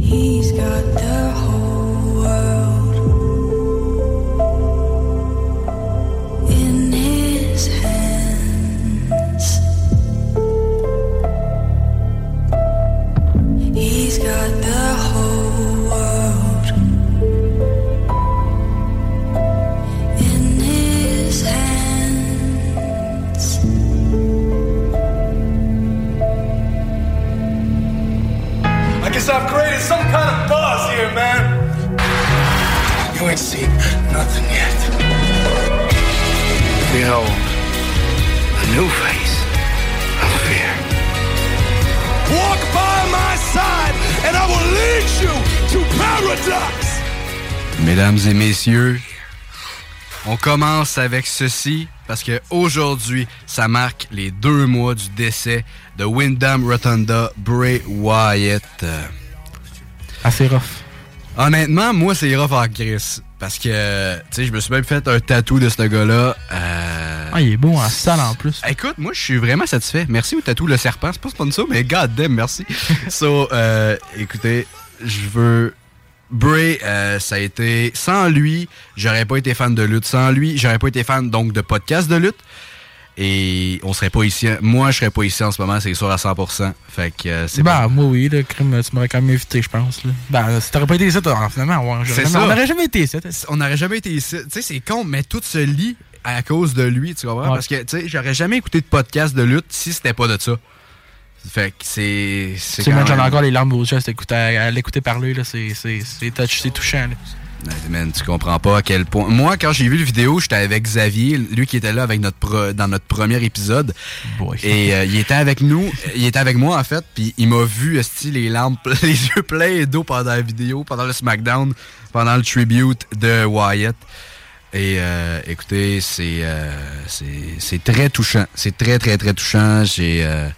He's got I've created some kind of buzz here, man. You ain't seen nothing yet. Behold, a new face of fear. Walk by my side, and I will lead you to paradise. Mesdames et messieurs, on commence avec ceci parce que aujourd'hui, ça marque les deux mois du décès de Wyndham Rotunda Bray Wyatt. Assez rough. Honnêtement, moi, c'est rough en Chris. Parce que, tu sais, je me suis même fait un tatou de ce gars-là. Euh... Ah, il est beau en salle en plus. Écoute, moi, je suis vraiment satisfait. Merci au tatou Le Serpent. C'est pas sponsor, mais god damn, merci. so, euh, écoutez, je veux. Bray, euh, ça a été. Sans lui, j'aurais pas été fan de lutte. Sans lui, j'aurais pas été fan donc de podcast de lutte. Et on serait pas ici. Moi, je serais pas ici en ce moment, c'est sûr à 100%. Fait que euh, c'est Ben, bon. moi, oui, le crime, tu m'aurais quand même invité, je pense. Là. Ben, si t'aurais pas été ici, t'aurais- finalement, ouais, jamais- ça. on n'aurait jamais été ici. On n'aurait jamais été ici. Tu sais, c'est con, mais tout se lit à cause de lui, tu comprends? Ouais. Parce que, tu sais, j'aurais jamais écouté de podcast de lutte si c'était pas de ça. Fait que c'est. C'est moi, j'en ai encore les larmes aux yeux à l'écouter- parler, là. C'est touchant, là. Ouais, Man, tu comprends pas à quel point. Moi, quand j'ai vu le vidéo, j'étais avec Xavier, lui qui était là avec notre pro- dans notre premier épisode. Boy. Et euh, il était avec nous, il était avec moi en fait, puis il m'a vu esti, les lampes, les yeux pleins d'eau pendant la vidéo, pendant le SmackDown, pendant le tribute de Wyatt. Et euh, écoutez, c'est euh, c'est c'est très touchant, c'est très très très touchant. J'ai euh,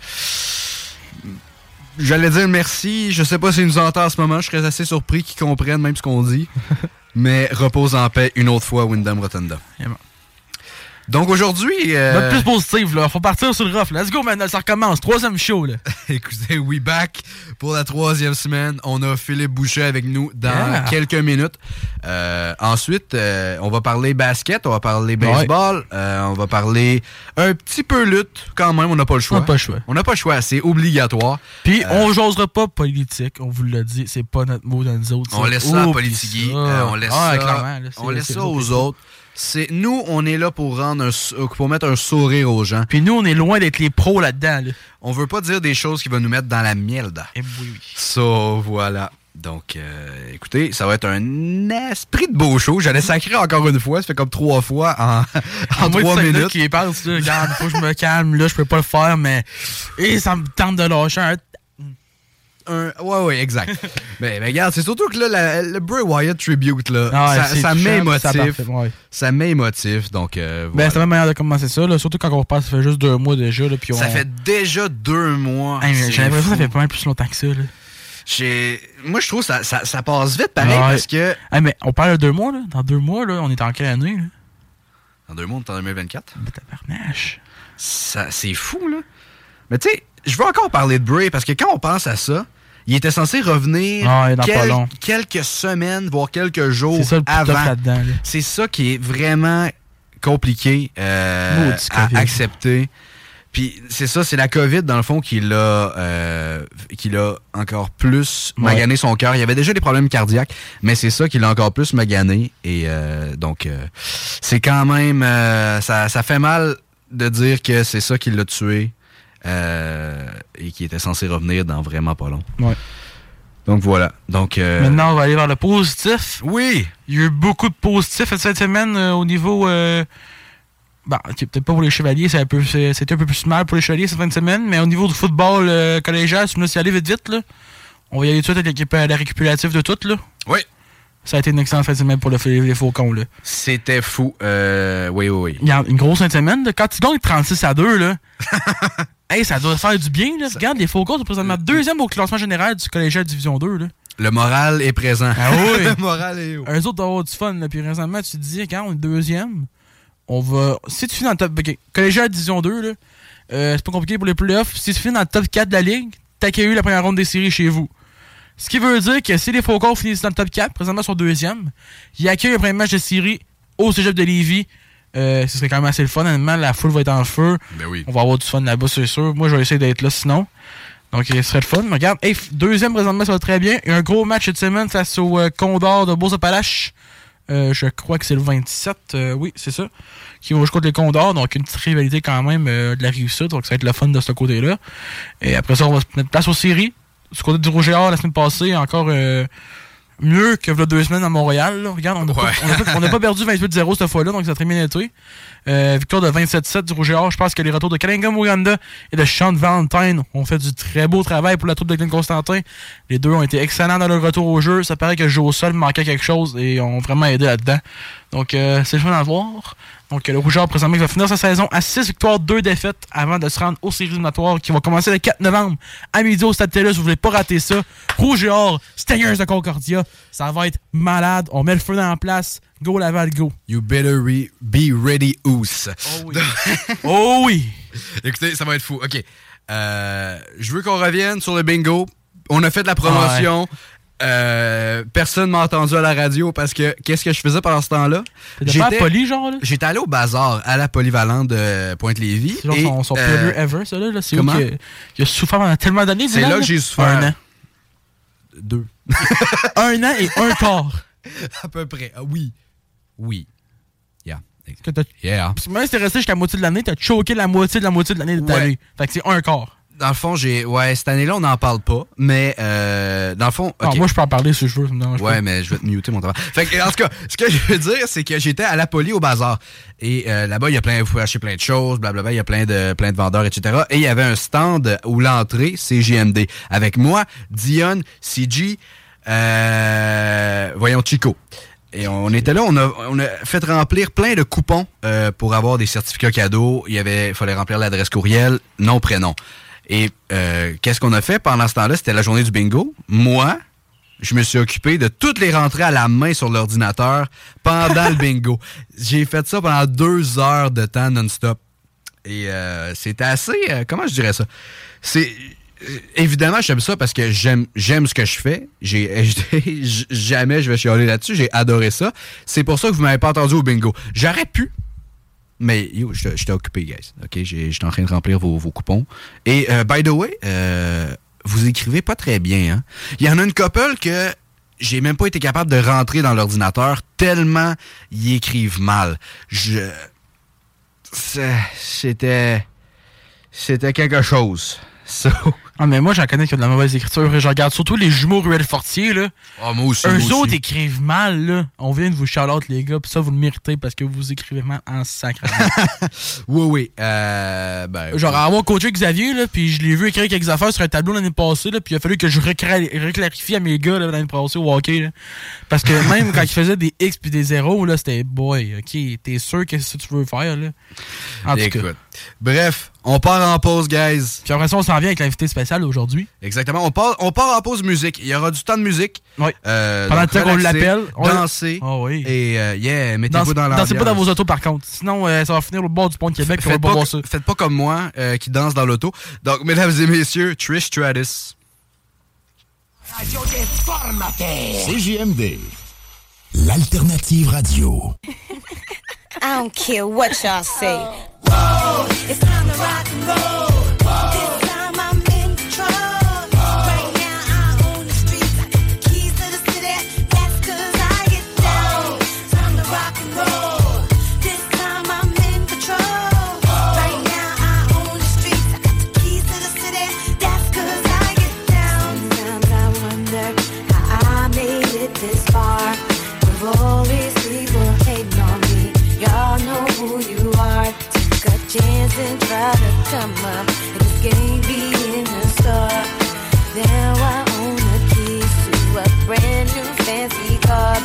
J'allais dire merci. Je sais pas s'ils nous entendent en ce moment. Je serais assez surpris qu'ils comprennent même ce qu'on dit. Mais repose en paix une autre fois, Wyndham Rotunda. Donc aujourd'hui. euh, Note plus positive, là. Faut partir sur le rough. Let's go, man. Ça recommence. Troisième show, là. Écoutez, we back pour la troisième semaine. On a Philippe Boucher avec nous dans Yeah. quelques minutes. Euh, ensuite, euh, on va parler basket, on va parler baseball, euh, on va parler un petit peu lutte. Quand même, on n'a pas le choix. On n'a pas le choix. On n'a pas le choix, c'est obligatoire. Puis, Euh, on j'osera pas politique. On vous l'a dit. C'est pas notre mot dans nous autres. On laisse ça à Oublie politique. ça. euh, on laisse Ah, ça, on laisse ça les aux autres. autres. C'est nous, on est là pour rendre un euh, pour mettre un sourire aux gens. Puis nous, on est loin d'être les pros là-dedans. Là. On veut pas dire des choses qui vont nous mettre dans la merde. Et oui, oui. So, voilà. Donc, euh, écoutez, ça va être un esprit de beau show. J'allais sacrer encore une fois. Ça fait comme trois fois en, trois minutes. qui pense, là, regarde, faut que je me calme, là, je peux pas le faire, mais. Et ça me tente de lâcher un. Un- ouais, ouais, exact. mais, mais regarde, c'est surtout que là, la- le Bray Wyatt tribute, là, Ah ça, ça parfait, ouais. Ça met émotif. Donc, euh, Ben, c'est la même manière de commencer ça, là, surtout quand on repasse, ça fait juste deux mois déjà, là, puis on. Ça fait déjà deux mois. Hey, mais J'ai l'impression que ça fait pas mal plus longtemps que ça, là. Moi, je trouve que ça, ça, ça passe vite pareil Ouais. parce que. Hey, mais on parle de deux mois, là. Dans deux mois, là, on est en quelle année, là? Dans deux mois, on est en 2024. Ben, tabarnache. C'est fou, là. Mais tu sais, je veux encore parler de Bray parce que quand on pense à ça, Il était censé revenir Ah, quelques semaines, voire quelques jours ça avant. C'est ça qui est vraiment compliqué euh, à accepter. Puis c'est ça, c'est la COVID, dans le fond, qui l'a euh, qui l'a encore plus Ouais. magané son cœur. Il y avait déjà des problèmes cardiaques, mais c'est ça qui l'a encore plus magané. Et euh, donc, euh, c'est quand même... ça, ça fait mal de dire que c'est ça qui l'a tué euh, et qui était censé revenir dans vraiment pas long. Ouais. Donc voilà. Donc, euh, Maintenant, on va aller vers le positif. Oui! Il y a eu beaucoup de positifs cette semaine euh, au niveau. Bon, ok, peut-être pas pour les chevaliers, c'est un peu- c'est- c'était un peu plus mal pour les chevaliers cette fin de semaine, mais au niveau du football collégial, si on laisse y aller vite vite, là, on va y aller tout de suite avec l'équipe- la récupérative de tout. Là. Oui. Ça a été une excellente fin de semaine pour le- les, Faucons. Là. C'était fou. Euh, oui, oui, oui. Il y a une grosse fin de semaine. là. Quand tu gagnes 36 à 2, là, hey, ça doit faire du bien. Là. Regarde, les Faucons sont présentement deuxième au classement général du collégial Division 2. Là. Le moral est présent. Ah oui. le moral est haut. Eux autres doivent avoir du fun. Là. Puis récemment, tu te dis, quand on est deuxième, on va. Si tu finis dans le top. Ok, collégial Division 2, là, euh, c'est pas compliqué pour les playoffs. Si tu finis dans le top 4 de la ligue, t'accueilles la première ronde des séries chez vous. Ce qui veut dire que si les Faucons finissent dans le top 4, présentement sur deuxième, ils accueillent le premier match de série au cégep de Lévis. Euh, ce serait quand même assez le fun. Honnêtement, la foule va être en feu. Ben oui. On va avoir du fun là-bas, c'est sûr. Moi, je vais essayer d'être là sinon. Donc, ce serait le fun. Mais regarde, hey, deuxième présentement, ça va très bien. Il y a un gros match cette semaine face au euh, Condor de Beauce-Appalaches. Euh, je crois que c'est le 27. euh, oui, c'est ça. Qui va jouer contre les Condors. Donc, une petite rivalité quand même euh, de la réussite. Donc, ça va être le fun de ce côté-là. Et après ça, on va se mettre place aux séries. Du côté du Rouge et Or, la semaine passée, encore mieux que deux semaines à Montréal. là. Regarde, on n'a Ouais. pas, perdu 28-0 cette fois-là. Donc, ça a très bien été. Euh, victoire de 27-7 du Rouge et Or. Je pense que les retours de Kalingam Ouganda et de Sean Valentine ont fait du très beau travail pour la troupe de Glenn Constantin. Les deux ont été excellents dans leur retour au jeu. Ça paraît que le jeu au sol manquait quelque chose et ont vraiment aidé là-dedans. Donc, euh, c'est le fun à voir. Donc, le Rouge et Or, présentement, va finir sa saison à 6 victoires, 2 défaites avant de se rendre aux séries éliminatoires qui vont commencer le 4 novembre à midi au Stade Télus. Vous voulez pas rater ça. Rouge et Or, Stingers de Concordia. Ça va être malade. On met le feu dans la place. Go Laval, go. You better re- be ready, Oos. Oh oui. oh oui. Écoutez, ça va être fou. OK. Euh, je veux qu'on revienne sur le bingo. On a fait de la promotion. Euh, personne m'a entendu à la radio parce que qu'est-ce que je faisais pendant ce temps-là? À Poly, genre, là? J'étais allé au bazar à la polyvalente de Pointe-Lévis. C'est genre et, son, son euh, pire lieu ever, ça, là. là. C'est comment? qu'il a, souffert pendant tellement d'années. C'est là que j'ai souffert. Un an. Deux. un an et un quart. à peu près. Ah, oui. Oui. Yeah. Que Yeah. Même si t'es resté jusqu'à la moitié de l'année, t'as choqué la moitié de la moitié de l'année de ta Ouais. vie. Fait que c'est un quart. Dans le fond, j'ai. Ouais, cette année-là, on n'en parle pas. Mais euh, dans le fond. Non, ok. moi, je peux en parler si je veux. dérange Ouais, mais je vais te muter mon travail. Fait que, en tout cas, ce que je veux dire, c'est que j'étais à la poly au bazar. Et euh, là-bas, il y a plein, vous pouvez acheter plein de choses, blablabla, il y a plein de, plein de vendeurs, etc. Et il y avait un stand où l'entrée, c'est GMD. Avec moi, Dion, CG, euh, voyons, Chico. Et on était là, on a, on a fait remplir plein de coupons euh, pour avoir des certificats cadeaux. Il y avait, il fallait remplir l'adresse courriel, nom, prénom. Et euh, qu'est-ce qu'on a fait pendant ce temps-là? C'était la journée du bingo. Moi, je me suis occupé de toutes les rentrées à la main sur l'ordinateur pendant le bingo. J'ai fait ça pendant deux heures de temps non-stop. Et euh, c'était assez... euh, comment je dirais ça? C'est... euh, Évidemment, j'aime ça parce que j'aime j'aime ce que je fais. J'ai jamais je vais chialer là-dessus. J'ai adoré ça. C'est pour ça que vous m'avez pas entendu au bingo. J'aurais pu, mais yo, j'étais occupé, guys. Ok, j'étais en train de remplir vos, coupons. Et euh, by the way, euh, vous écrivez pas très bien. Hein? Il y en a une couple que j'ai même pas été capable de rentrer dans l'ordinateur tellement ils écrivent mal. Je c'était c'était quelque chose. So, Ah, mais moi, j'en connais qui ont de la mauvaise écriture. Je regarde surtout les jumeaux Ruel Fortier, là. oh, moi aussi, Eux moi autres écrivent mal, là. On vient de vous shout les gars, pis ça, vous le méritez parce que vous écrivez mal en sacrament. Oui, oui. Euh, ben, Genre, avoir coaché Xavier, là, puis je l'ai vu écrire quelques affaires sur un tableau l'année passée, là, puis il a fallu que je recla- reclarifie à mes gars là, l'année passée au hockey. Là. Parce que même quand ils faisaient des X puis des zéros, là, c'était boy, ok, t'es sûr que c'est ça que tu veux faire, là? En tout cas. Bref, on part en pause, guys. Puis après ça, on s'en vient avec l'invité spécial aujourd'hui. Exactement. On part, on part en pause musique. Il y aura du temps de musique. Oui. Euh, Pendant le temps qu'on l'appelle. Danser. Oh oui. Et euh, yeah, mettez-vous dans, dans l'ambiance. Dansez pas dans vos autos, par contre. Sinon, euh, ça va finir au bord du pont de Québec. Faites, pas, faites pas comme moi euh, qui danse dans l'auto. Donc, mesdames et messieurs, Trish Stratus. Radio CJMD. L'alternative radio. I don't care what y'all say. It's time to rock and roll.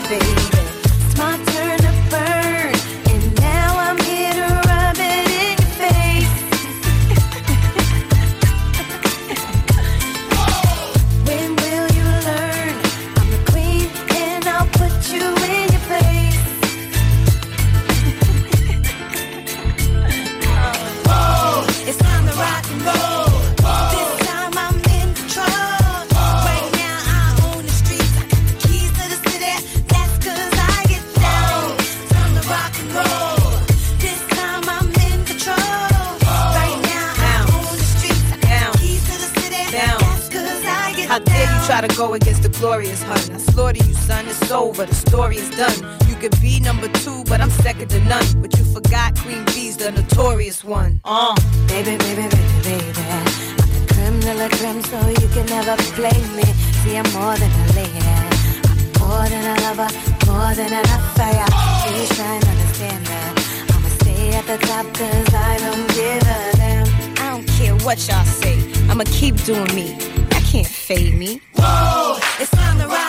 baby. go against the glorious hunt. I slaughter you, son. It's over. The story is done. You could be number two, but I'm second to none. But you forgot Queen B's the notorious one. Uh. Baby, baby, baby, baby. I'm the criminal of crime, so you can never play me. See, I'm more than a lady. I'm more than a lover, more than an affair. Please try and understand that. I'ma stay at the top, cause I don't give a damn. I don't care what y'all say. I'ma keep doing me can't fade me. Whoa, it's time to ride.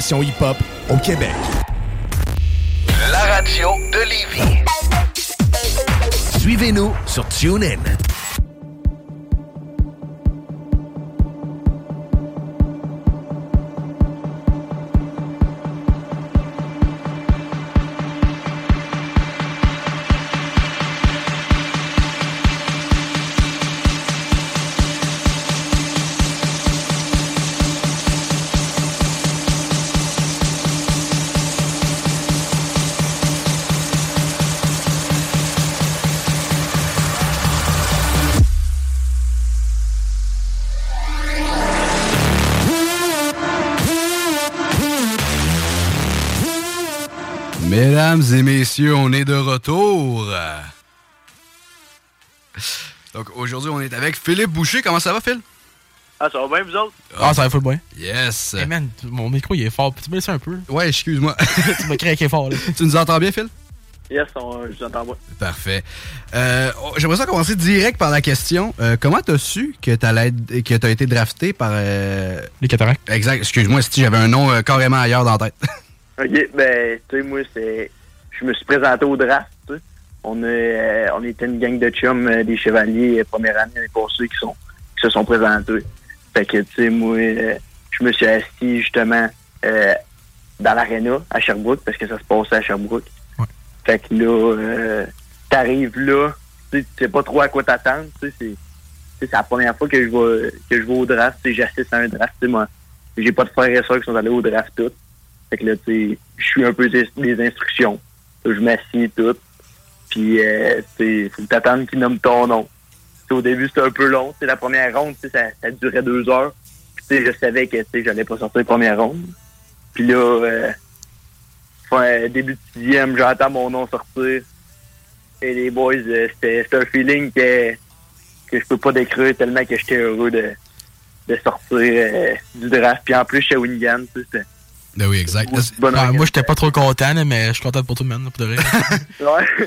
Hip-hop au Québec. La radio de Lévis. Suivez-nous sur TuneIn. De retour. Donc aujourd'hui, on est avec Philippe Boucher. Comment ça va, Phil? Ah, ça va bien, vous autres? Ah, ça va full bien. Yes. Hey man, mon micro il est fort. Peux-tu me laisser un peu? Ouais, excuse-moi. tu m'as craqué fort là. tu nous entends bien, Phil? Yes, on, je vous entends bien. Parfait. Euh, oh, J'aimerais ça commencer direct par la question. Euh, comment t'as su que t'allais être- que t'as été drafté par... euh, Les cataractes. Exact. Excuse-moi, si j'avais un nom euh, carrément ailleurs dans la tête. OK, ben, tu sais, moi, c'est... Je me suis présenté au draft, tu sais. On, est, euh, on était une gang de chums euh, des chevaliers euh, première année l'année passée qui, sont, qui se sont présentés. Fait que, tu sais, moi, je me suis assis, justement, euh, dans l'aréna à Sherbrooke, parce que ça se passait à Sherbrooke. Fait que là, euh, t'arrives là, tu sais, pas trop à quoi t'attendre, c'est... la première fois que je vais, que je vais au draft. J'assiste à un draft. Moi, j'ai pas de frères et sœurs qui sont allés au draft tout. Fait que là, tu sais, je suis un peu des, des instructions. Je m'assieds tout. Puis, euh, que t'attendes qu'ils nomment ton nom. Tu sais, au début, c'était un peu long. Sais, la première ronde, ça, ça durait deux heures. Puis, je savais que, j'allais pas sortir la première ronde. Puis là, euh, début de sixième, j'entends mon nom sortir. Et les boys, euh, c'était un feeling que, que je peux pas décrire tellement que j'étais heureux de, sortir euh, du draft. Puis en plus, chez Wingan, c'était Ben oui, exact. Ah, moi, j'étais pas trop content, mais je suis content pour tout le monde, pour de. Ouais.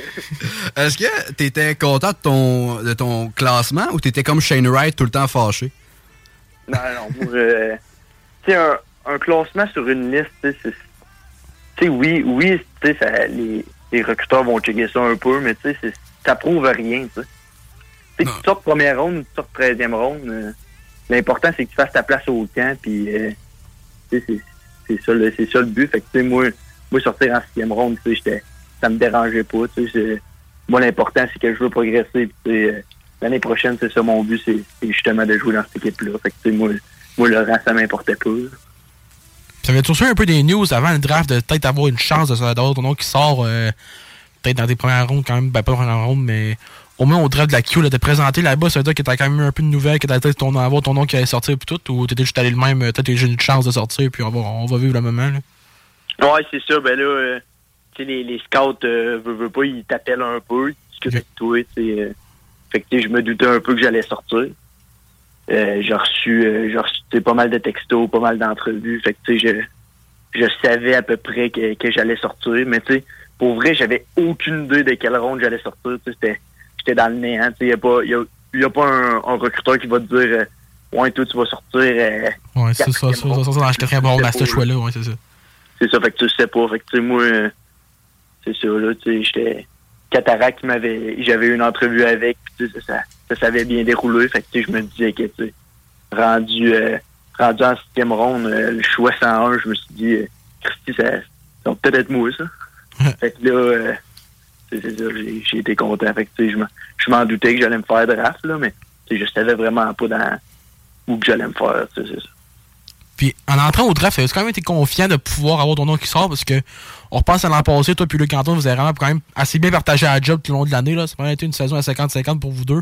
Est-ce que t'étais content de ton, de ton classement ou t'étais comme Shane Wright tout le temps fâché? Non, non, euh, tu sais, un, un classement sur une liste, tu sais, oui, oui, ça- les, les recruteurs vont checker ça un peu, mais tu sais, ça prouve rien, tu sais. Tu sortes première ronde tu sortes treizième ronde, euh, l'important, c'est que tu fasses ta place au camp, puis, euh, c'est- ça, le- c'est ça le but. Fait que, moi, moi, sortir en sixième ronde, ça me dérangeait pas, moi, l'important, c'est que je veux progresser, euh, l'année prochaine, c'est ça mon but, c'est justement de jouer dans cette équipe-là. Fait que, moi, moi, le rang, ça m'importait pas. Ça avait toujours un peu des news avant le draft de peut-être avoir une chance de- d'avoir ton nom qui sort euh, peut-être dans tes premières rondes quand même, ben pas dans premières rondes, mais au moins au draft de la Q, là, te présenter là-bas, ça veut dire que t'as quand même eu un peu de nouvelles, que t'as peut-être ton, avoir ton nom qui allait sortir puis tout, ou t'étais juste allé le même, euh, peut-être j'ai une chance de sortir, puis on va, on va vivre le moment. Là? Ouais, c'est ça. Ben là, euh, tu sais, les, les scouts, euh, veulent pas, ils t'appellent un peu, ils discutent avec toi, tu euh. fait que, tu sais, je me doutais un peu que j'allais sortir. Euh, j'ai reçu, j'ai reçu tu pas mal de textos, pas mal d'entrevues. Fait que, tu sais, je, je savais à peu près que, que j'allais sortir. Mais, tu sais, pour vrai, j'avais aucune idée de quelle ronde j'allais sortir. Tu sais, c'était- j'étais dans le néant. Tu sais, y a pas, y a, y a pas un, un recruteur qui va te dire, euh, ouais, toi, tu vas sortir. euh, Ouais, c'est ça, ça, ça, dans le quatrième ronde à ce choix-là, ouais, c'est ça. c'est ça, fait que tu sais pas. Fait que, tu sais, moi, euh, c'est ça, là, tu sais, j'étais... Cataract. J'avais eu une entrevue avec, puis ça, ça, ça s'avait bien déroulé. Fait que, je me disais que, tu sais, rendu, euh, rendu en sixième ronde, euh, le choix 101, je me suis dit, euh, Christy, ça, ça va peut-être être moi, ça. fait que là, euh, c'est c'est ça, j'ai j'ai été content. Fait que, tu sais, je m'en- doutais que j'allais me faire draft, là, mais, tu je savais vraiment pas dans où que j'allais me faire, tu c'est ça. Puis en entrant au draft, as-tu quand même été confiant de pouvoir avoir ton nom qui sort? Parce que on repense à l'an passé, toi puis Luc Antoine, vous avez vraiment quand même assez bien partagé la job tout le long de l'année. là. Ça a vraiment été une saison à 50-50 pour vous deux.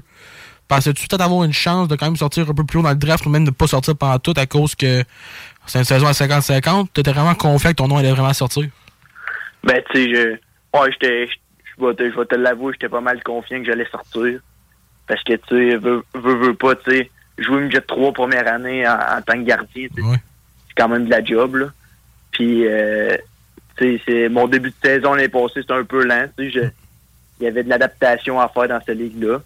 Pensais-tu peut-être avoir une chance de quand même sortir un peu plus haut dans le draft ou même de ne pas sortir pendant tout à cause que c'est une saison à 50-50? Tu étais vraiment confiant que ton nom allait vraiment sortir? Ben, tu sais, je, ouais, j'étais, je vais te, je vais te l'avouer, j'étais pas mal confiant que j'allais sortir. Parce que, tu sais, veux, veux, veux pas, tu sais, jouer une jet 3 première année en, en tant que gardien, c'est quand même de la job, là. Puis, euh, tu sais, c'est, mon début de saison l'année passée, c'était un peu lent, tu sais, il y avait de l'adaptation à faire dans cette ligue-là.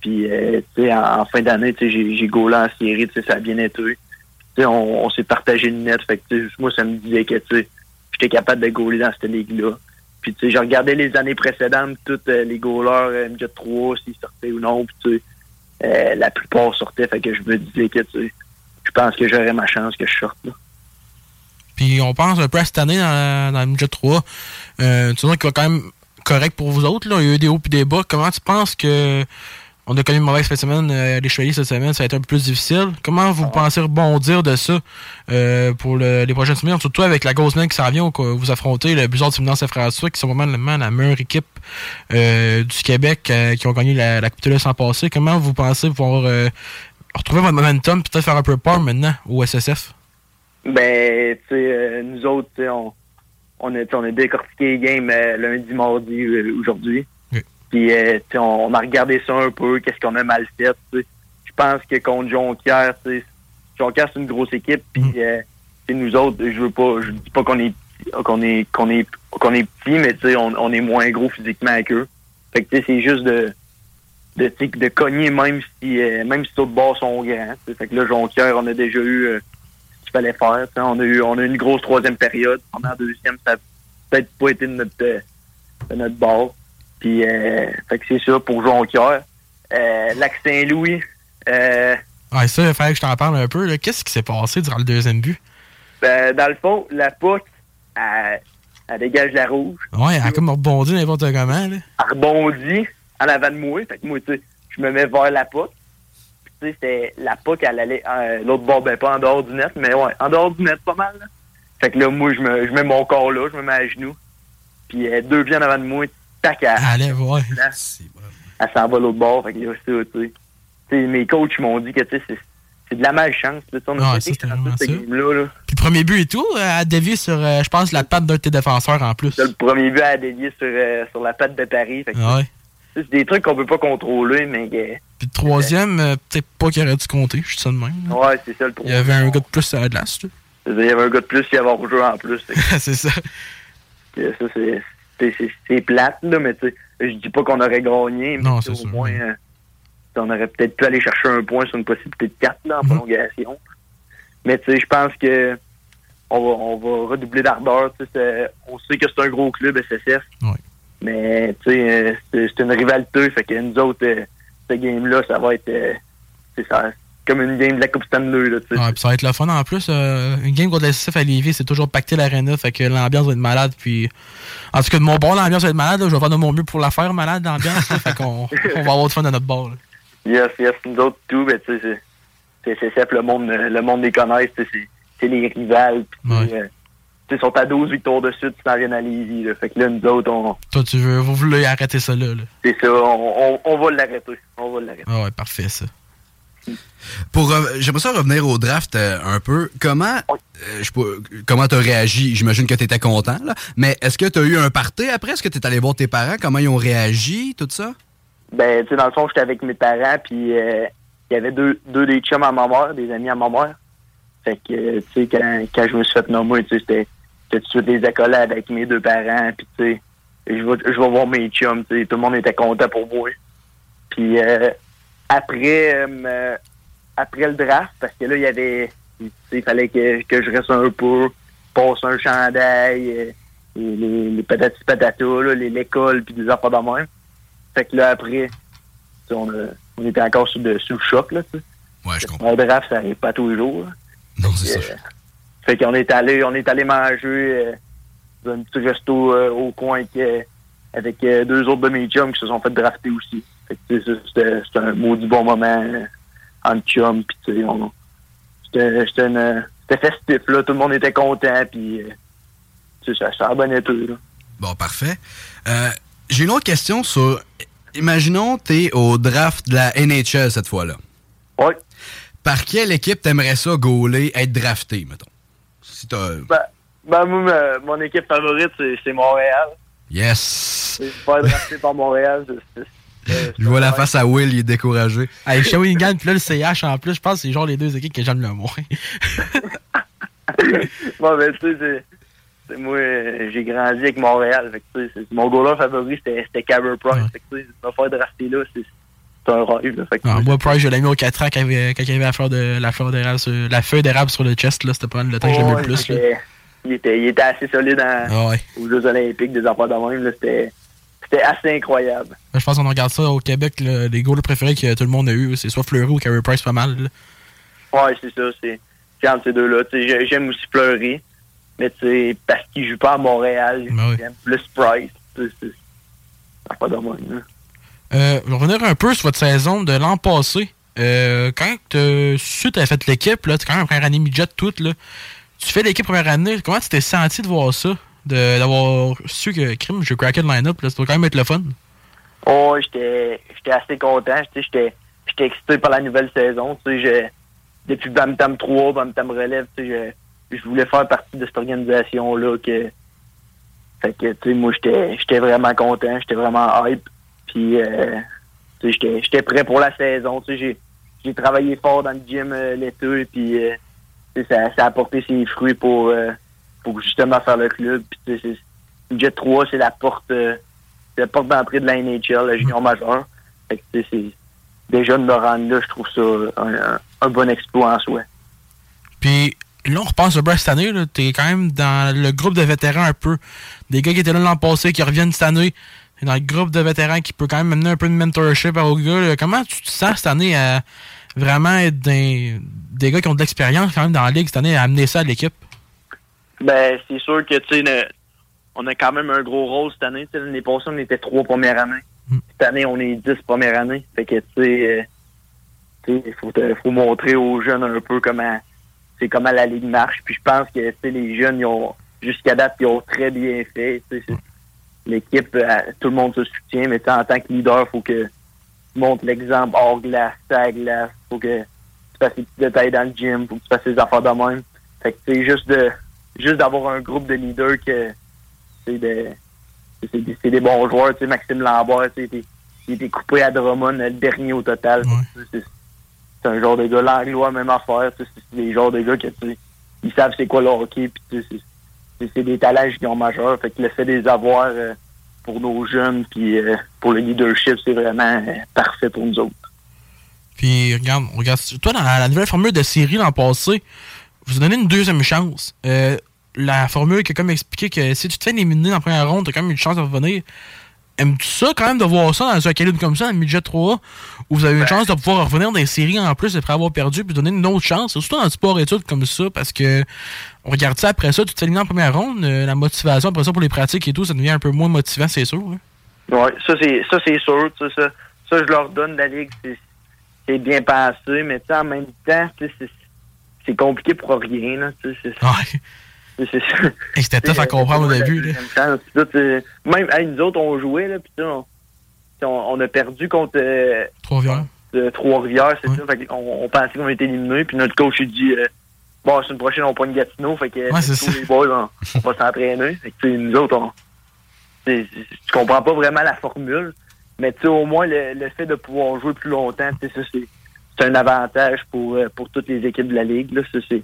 Puis, euh, tu sais, en, en fin d'année, tu sais, j'ai, gaulé en série, tu sais, ça a bien été. Tu sais, on, on s'est partagé le net, fait que, moi, ça me disait que, tu sais, j'étais capable de gauler dans cette ligue-là. Puis, tu sais, je regardais les années précédentes, tous euh, les goalers euh, MJ 3, s'ils sortaient ou non, puis, tu sais, euh, la plupart sortaient, fait que je me disais que, tu sais, je pense que j'aurais ma chance que je sorte, là. Puis on pense un peu à cette année dans, dans le Jet 3. Euh, tu vois qu'il va quand même correct pour vous autres. Là. Il y a eu des hauts et des bas. Comment tu penses que on a connu une mauvaise de semaine, euh, les Chevaliers cette semaine, ça a été un peu plus difficile. Comment vous pensez rebondir de ça euh, pour le- les prochaines semaines, surtout avec la grosse ligne qui s'en vient, où vous affrontez le Blizzard Timnance et François, qui sont vraiment la meilleure équipe euh, du Québec, euh, qui ont gagné la, la Coupe de en passé. Comment vous pensez pouvoir euh, retrouver votre momentum, peut-être faire un peu peur maintenant au SSF? Ben, tu sais, euh, nous autres, on, on, a, on a décortiqué les games euh, lundi, mardi, aujourd'hui. Puis, euh, on, on a regardé ça un peu, qu'est-ce qu'on a mal fait, tu sais. Je pense que contre Jonquière, tu sais, Jonquière, c'est une grosse équipe, puis euh, tu sais, nous autres, je veux pas, je dis pas qu'on est qu'on est qu'on est qu'on est petit, mais tu sais, on, on est moins gros physiquement qu'eux. Fait que tu sais, c'est juste de de, de cogner même si euh, même si d'autres bords sont grands. tu sais. Fait que là, Jonquière, on a déjà eu euh, ce qu'il fallait faire. tu sais. On a eu on a eu une grosse troisième période. Pendant la deuxième, ça a peut-être pas été de notre euh, de notre bord. Puis euh, fait que c'est ça pour Jonquière. Euh, Lac Saint-Louis. Euh, Ouais, ça, il fallait que je t'en parle un peu. Qu'est-ce qui s'est passé durant le deuxième but? ben, dans le fond, la puck, elle, elle dégage la rouge. Ouais, elle a comme rebondi n'importe comment. Là. Elle rebondit en avant de moi. Fait que moi, tu sais, je me mets vers la. Puis, tu sais, c'était la puck, elle allait euh, l'autre bord, ben pas en dehors du net, mais ouais, en dehors du net, pas mal. Là. Fait que là, moi, je me, je mets mon corps là, je me mets à genoux. Puis euh, deux pieds en avant de moi, tac, elle, Allez, ouais. elle s'en va l'autre bord. Fait que là, ça, tu sais. Tu sais, mes coachs m'ont dit que, c'est- c'est de la malchance. là. On a Ouais, été ça, c'était chanceux, vraiment ce ça. game-là, là. Puis le premier but et tout, euh, a dévié sur, euh, je pense, la patte d'un de tes défenseurs en plus. Le premier but a dévié sur, euh, sur la patte de Paris. Fait que, Ouais. C'est des trucs qu'on peut pas contrôler, mais Puis le troisième, euh, peut-être pas qu'il aurait dû compter, je suis ça de même. là. ouais, c'est ça le Il problème. y avait un gars de plus à la glace. là. Il y avait un gars de plus qui avait rejoué en plus. C'est ça. ça, c'est- c'est plate, là, mais tu sais, je dis pas qu'on aurait gagné, mais Non, au sûr, moins, euh, on aurait peut-être pu aller chercher un point sur une possibilité de 4 là, en Mhm. prolongation. Mais tu sais, je pense que on va, on va redoubler d'ardeur. tu sais, c'est- On sait que c'est un gros club, SSF. Mais tu sais, euh, c'est une rivalité. Fait que nous autres, euh, ce game-là, ça va être c'est ça, comme une game de la Coupe Stanley. Là, tu. Ouais, puis ça va être le fun en plus. euh, une game contre le SSF à Lévis, c'est toujours pacté l'arena, fait que l'ambiance va être malade. Puis, en tout cas, de mon bord, l'ambiance va être malade. là. je vais faire de mon mieux pour la faire malade, l'ambiance. fait qu'on on va avoir du fun de notre bord. là. Yes, yes, nous autres, tout, ben, tu sais, c'est- simple, le monde, euh, le monde les connaît, tu c'est les rivales, tu sais, euh, tu sais, sont à 12 victoires de suite, ils s'en viennent à Lévis. Là. Fait que là, nous autres, on, Toi, tu veux, vous voulez arrêter ça là. là. c'est ça, on, on, on va l'arrêter. On va l'arrêter. Ah ouais, parfait ça. Pour j'aimerais ça revenir au draft euh, un peu. Comment euh, comment t'as réagi? J'imagine que t'étais content là. Mais est-ce que t'as eu un party après? Est-ce que t'es allé voir tes parents? Comment ils ont réagi Tout ça? Ben, tu sais, dans le fond, j'étais avec mes parents, puis euh, il y avait deux, deux des chums à ma mère, des amis à ma mère. Fait que, euh, tu sais, quand, quand je me suis fait nommer, tu sais, c'était tout de suite les accolades avec mes deux parents, puis tu sais, je vais, je vais voir mes chums, tu sais, tout le monde était content pour moi. Puis après, euh, après le draft, parce que là, il y avait, tu sais, il fallait que, que je reste un peu, passe un chandail, euh, et les, les patatis les- l'école, puis des affaires de même. Fait que là, après, on, a- on était encore sous, de, sous le choc, là. Ouais, je comprends. Un draft, ça arrive pas tous les jours. là. Non, c'est ça. Fait qu'on est allé, on est allé manger euh, dans un petit resto euh, au coin avec euh, deux autres de mes chums qui se sont fait drafter aussi. Tu c'était un maudit bon moment entre chums, puis tu sais, on- c'était festif, là, tout le monde était content, puis euh, tu ça, ça a bon été, là. Bon, parfait. Euh, J'ai une autre question sur. Imaginons t'es au draft de la NHL cette fois-là. Oui. Par quelle équipe t'aimerais ça gauler, être drafté, mettons? Si t'as. Ben, ben, moi, mon équipe favorite, c'est Montréal. Yes pas drafté par Montréal, Je vois la face à Will, il est découragé. Hey, Shawinigan, puis là, le CH en plus, je pense que c'est genre les deux équipes que j'aime le moins. bon, ben, tu sais, moi, j'ai grandi avec Montréal. Fait que, mon goaler favori, c'était Carey Price. Fait que, tu sais, me faire drafter là, c'est un rêve. Là. Fait que, Ah, moi, Price, je l'ai mis aux 4 ans quand il y avait, quand il y avait la, fleur de, la, fleur d'érable sur, la feuille d'érable sur le chest. là. C'était pas le temps que j'aimais ouais, le plus. Là. Il, était, il était assez solide en- Ah ouais. aux Jeux Olympiques, des affaires de même. là. C'était c'était assez incroyable. Je pense qu'on regarde ça au Québec. là, les goals préférés que tout le monde a eu, c'est soit Fleury ou Carey Price pas mal. là. Ouais, c'est ça. C'est c'est entre ces deux-là. J'aime aussi pleurer. Mais sais, parce qu'il joue pas à Montréal, Ben j'aime plus Price. C'est c'est pas même. là. Euh, revenir un peu sur votre saison de l'an passé. Euh, quand tu su tu fait l'équipe, tu quand même première année midget toute, là. Tu fais l'équipe première année, comment tu t'es senti de voir ça? D'avoir su que crime, je craqué le line-up, ça doit quand même être le fun. Oh, j'étais assez content. J'étais excité par la nouvelle saison. Depuis Bam Tam 3, Bam Tam Relève, je, je voulais faire partie de cette organisation-là. Que, fait que, tu sais, moi, j'étais vraiment content. J'étais vraiment hype. Puis, euh, j'étais prêt pour la saison. J'ai travaillé fort dans le gym euh, l'été. Puis, euh, ça, ça a apporté ses fruits pour, euh, justement faire le club. Puis, tu c'est- Jet 3, c'est la porte... euh, la porte d'entrée de la NHL, la junior majeur. Fait que, tu c'est déjà de me rendre là, je trouve ça un, bon exploit en soi. Puis là, on repense au Brest cette année, là, t'es quand même dans le groupe de vétérans un peu. Des gars qui étaient là l'an passé, qui reviennent cette année. Dans le groupe de vétérans qui peut quand même amener un peu de mentorship aux gars. Comment tu te sens cette année à vraiment être des, des gars qui ont de l'expérience quand même dans la ligue cette année à amener ça à l'équipe? Ben, c'est sûr que, tu sais, on a quand même un gros rôle cette année. L'année passée, on était trois premières années. Cette année, on est dix premières années. Fait que, tu sais, euh, sais, faut, faut montrer aux jeunes un peu comment, c'est comment la ligue marche. Puis je pense que, tu sais, les jeunes, ils ont, jusqu'à date, ils ont très bien fait. C'est- L'équipe, euh, tout le monde se soutient, mais en tant que leader, faut que tu montres l'exemple hors glace, à glace. Faut que tu fasses des petits détails dans le gym, faut que tu fasses des affaires de même. Fait que, tu sais, juste de, juste d'avoir un groupe de leaders que, c'est de, des, c'est des bons joueurs, tu sais, Maxime Lambert, tu sais, il était- coupé à Drummond, le dernier au total. C'est- C'est un genre de gars, l'anglois, même affaire, c'est des genres de gars que, tu sais, ils savent c'est quoi le hockey, c'est- des talents juniors majeurs, fait que le fait de les avoir euh, pour nos jeunes, puis euh, pour le leadership, c'est vraiment euh, parfait pour nous autres. Puis regarde, regarde, toi dans la nouvelle formule de série l'an passé, vous donnez une deuxième chance. Euh, la formule qui a comme expliqué que si tu te fais éliminer dans la première ronde, t'as quand même une chance de revenir. Aimes-tu ça quand même de voir ça dans un calibre comme ça, dans le midget 3 où vous avez une chance de pouvoir revenir dans les séries en plus après avoir perdu puis donner une autre chance, surtout dans le sport études comme ça, parce que on regarde ça après ça, tu te fais éliminer en première ronde, euh, la motivation après ça pour les pratiques et tout, ça devient un peu moins motivant, c'est sûr. hein. Ouais, ça c'est ça c'est sûr, tu ça, ça je leur donne la ligue, c'est bien passé, mais tu en même temps, tu c'est c'est compliqué pour rien là, c'est- C'est- c'est- Et c'était tough à comprendre au c'est- début. là. euh, même, hey, nous autres, on jouait, là, sais, on, on, on a perdu contre euh, Trois-Rivières. euh, Trois-Rivières, c'est ça. Fait qu'on- on, pensait qu'on était éliminés, puis notre coach, il dit, euh, bon, c'est une prochaine, on pogne Gatineau, fait que Ouais, c'est tous ça. les boys, on, on va s'entraîner. Fait que, nous autres, on, c'est- c'est- tu comprends pas vraiment la formule, mais tu au moins, le, le fait de pouvoir jouer plus longtemps, sais, ça, c'est c'est un avantage pour, euh, pour toutes les équipes de la Ligue, là, ça, c'est...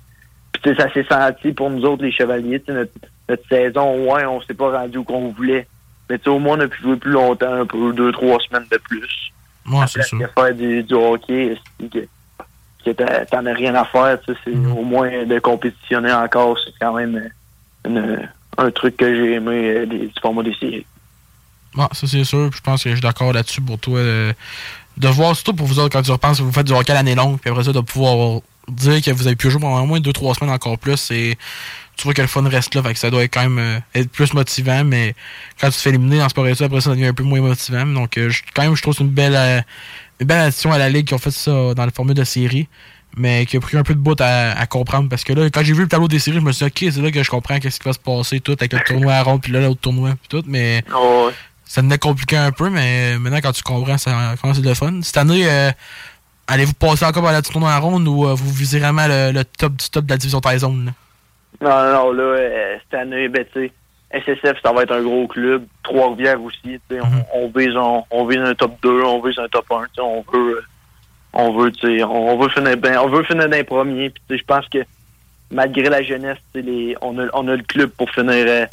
Puis ça s'est senti pour nous autres, les Chevaliers, notre, notre saison, ouais, on s'est pas rendu où qu'on voulait, mais au moins, on a pu jouer plus longtemps, un peu, deux, trois semaines de plus. Ouais, c'est sûr. Faire du, du hockey, que, que t'en as rien à faire, c'est Mm-hmm. au moins de compétitionner encore, c'est quand même euh, une- un truc que j'ai aimé euh, des- du format des séries. Ouais, ça c'est sûr. Je pense que je suis d'accord là-dessus pour toi. euh, de voir, surtout pour vous autres, quand tu repenses que vous faites du hockey l'année longue, puis après ça, de pouvoir dire que vous avez pu jouer pendant au moins 2-3 semaines encore plus, et tu vois que le fun reste là, fait que ça doit être quand même euh, être plus motivant, mais quand tu te fais éliminer dans ce sport après ça, ça devient un peu moins motivant. Donc, euh, quand même, je trouve que c'est une belle, euh, une belle addition à la Ligue qui ont fait ça dans le format de série, mais qui a pris un peu de bout à, comprendre, parce que là, quand j'ai vu le tableau des séries, je me suis dit, ok, c'est là que je comprends qu'est-ce qui va se passer, tout, avec le tournoi à ronde, puis là, l'autre tournoi, puis tout, mais ça venait compliqué un peu, mais maintenant, quand tu comprends, ça commence à être le fun. Cette année, euh, allez-vous passer encore par la tournoi à ronde ou euh, vous visez vraiment le, le top du top de la division taille zone? là? Non, non, non, là, euh, cette année, ben, tu sais, SSF, ça va être un gros club. Trois-Rivières aussi, Mm-hmm. on, on, vise, on, on vise un top 2, on vise un top 1, tu sais, on veut, euh, on veut, tu sais, on, veut finir ben, on veut finir dans les premiers, puis tu sais, je pense que malgré la jeunesse, les, on a, on a le club pour finir, euh,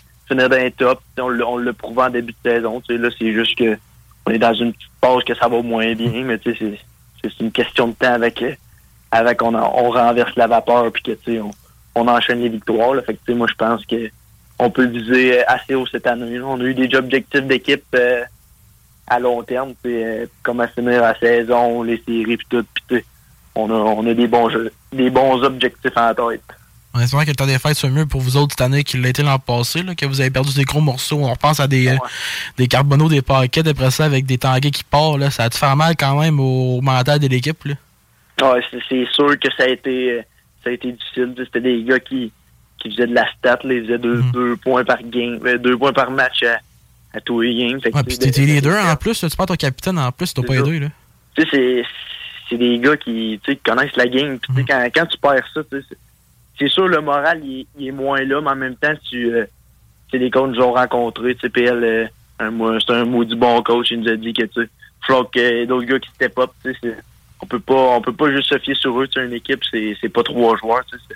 on on l'a en début de saison, là, c'est juste que on est dans une petite pause que ça va moins bien, mais c'est- c'est une question de temps avec, avec on, on renverse la vapeur, puis que, on, on enchaîne les victoires. Fait que, moi, je pense que on peut viser assez haut cette année. On a eu des objectifs d'équipe euh, à long terme, euh, comment finir la saison, les séries, puis tout. On a, on a des bons jeux, des bons objectifs en tête. On espère que le temps des fêtes soit mieux pour vous autres cette année qu'il l'a été l'an passé, là, que vous avez perdu des gros morceaux. On repense à des, euh, des carbonos, des paquets, après ça, avec des tangués qui partent. Là. Ça a dû faire mal quand même au mental de l'équipe. Ouais, c'est, sûr que ça a été euh, ça a été difficile. C'était des gars qui, qui faisaient de la stat, là. ils faisaient deux, deux points par game, euh, deux points par match à, à tous les games. Ouais, puis t'étais de- leader en plus, tu perds ton capitaine en plus, dois pas ça. aider. Là. tu sais, c'est, c'est des gars qui, qui connaissent la game. Puis, sais, quand, quand tu perds ça, tu sais, c'est, sûr, le moral, il, est- moins là, mais en même temps, tu, euh, c'est des coachs nous ont rencontrés. Tu sais, PL, euh, c'est un maudit bon coach. Il nous a dit que, tu sais, ait d'autres gars qui step up. Tu sais, on peut pas, on peut pas juste se fier sur eux. Tu une équipe, c'est, c'est pas trois joueurs. C'est,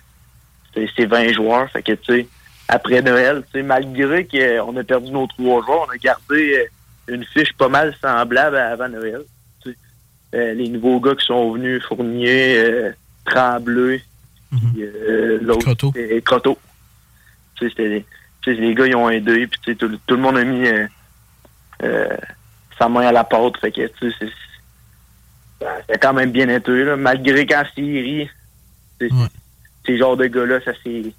c'est, c'est 20 joueurs. Tu sais, après Noël, malgré qu'on a perdu nos trois joueurs, on a gardé euh, une fiche pas mal semblable à avant Noël. Euh, les nouveaux gars qui sont venus, Fournier, euh, Euh, l'autre, c'était Croteau. Tu sais, les gars, ils ont aidé, puis tu sais, tout, le- tout le monde a mis euh, euh, sa main à la pâte. Fait que, tu sais, c'est- ça- c'était quand même bien été, là, malgré qu'en Syrie, ces genres de gars-là, ça s'est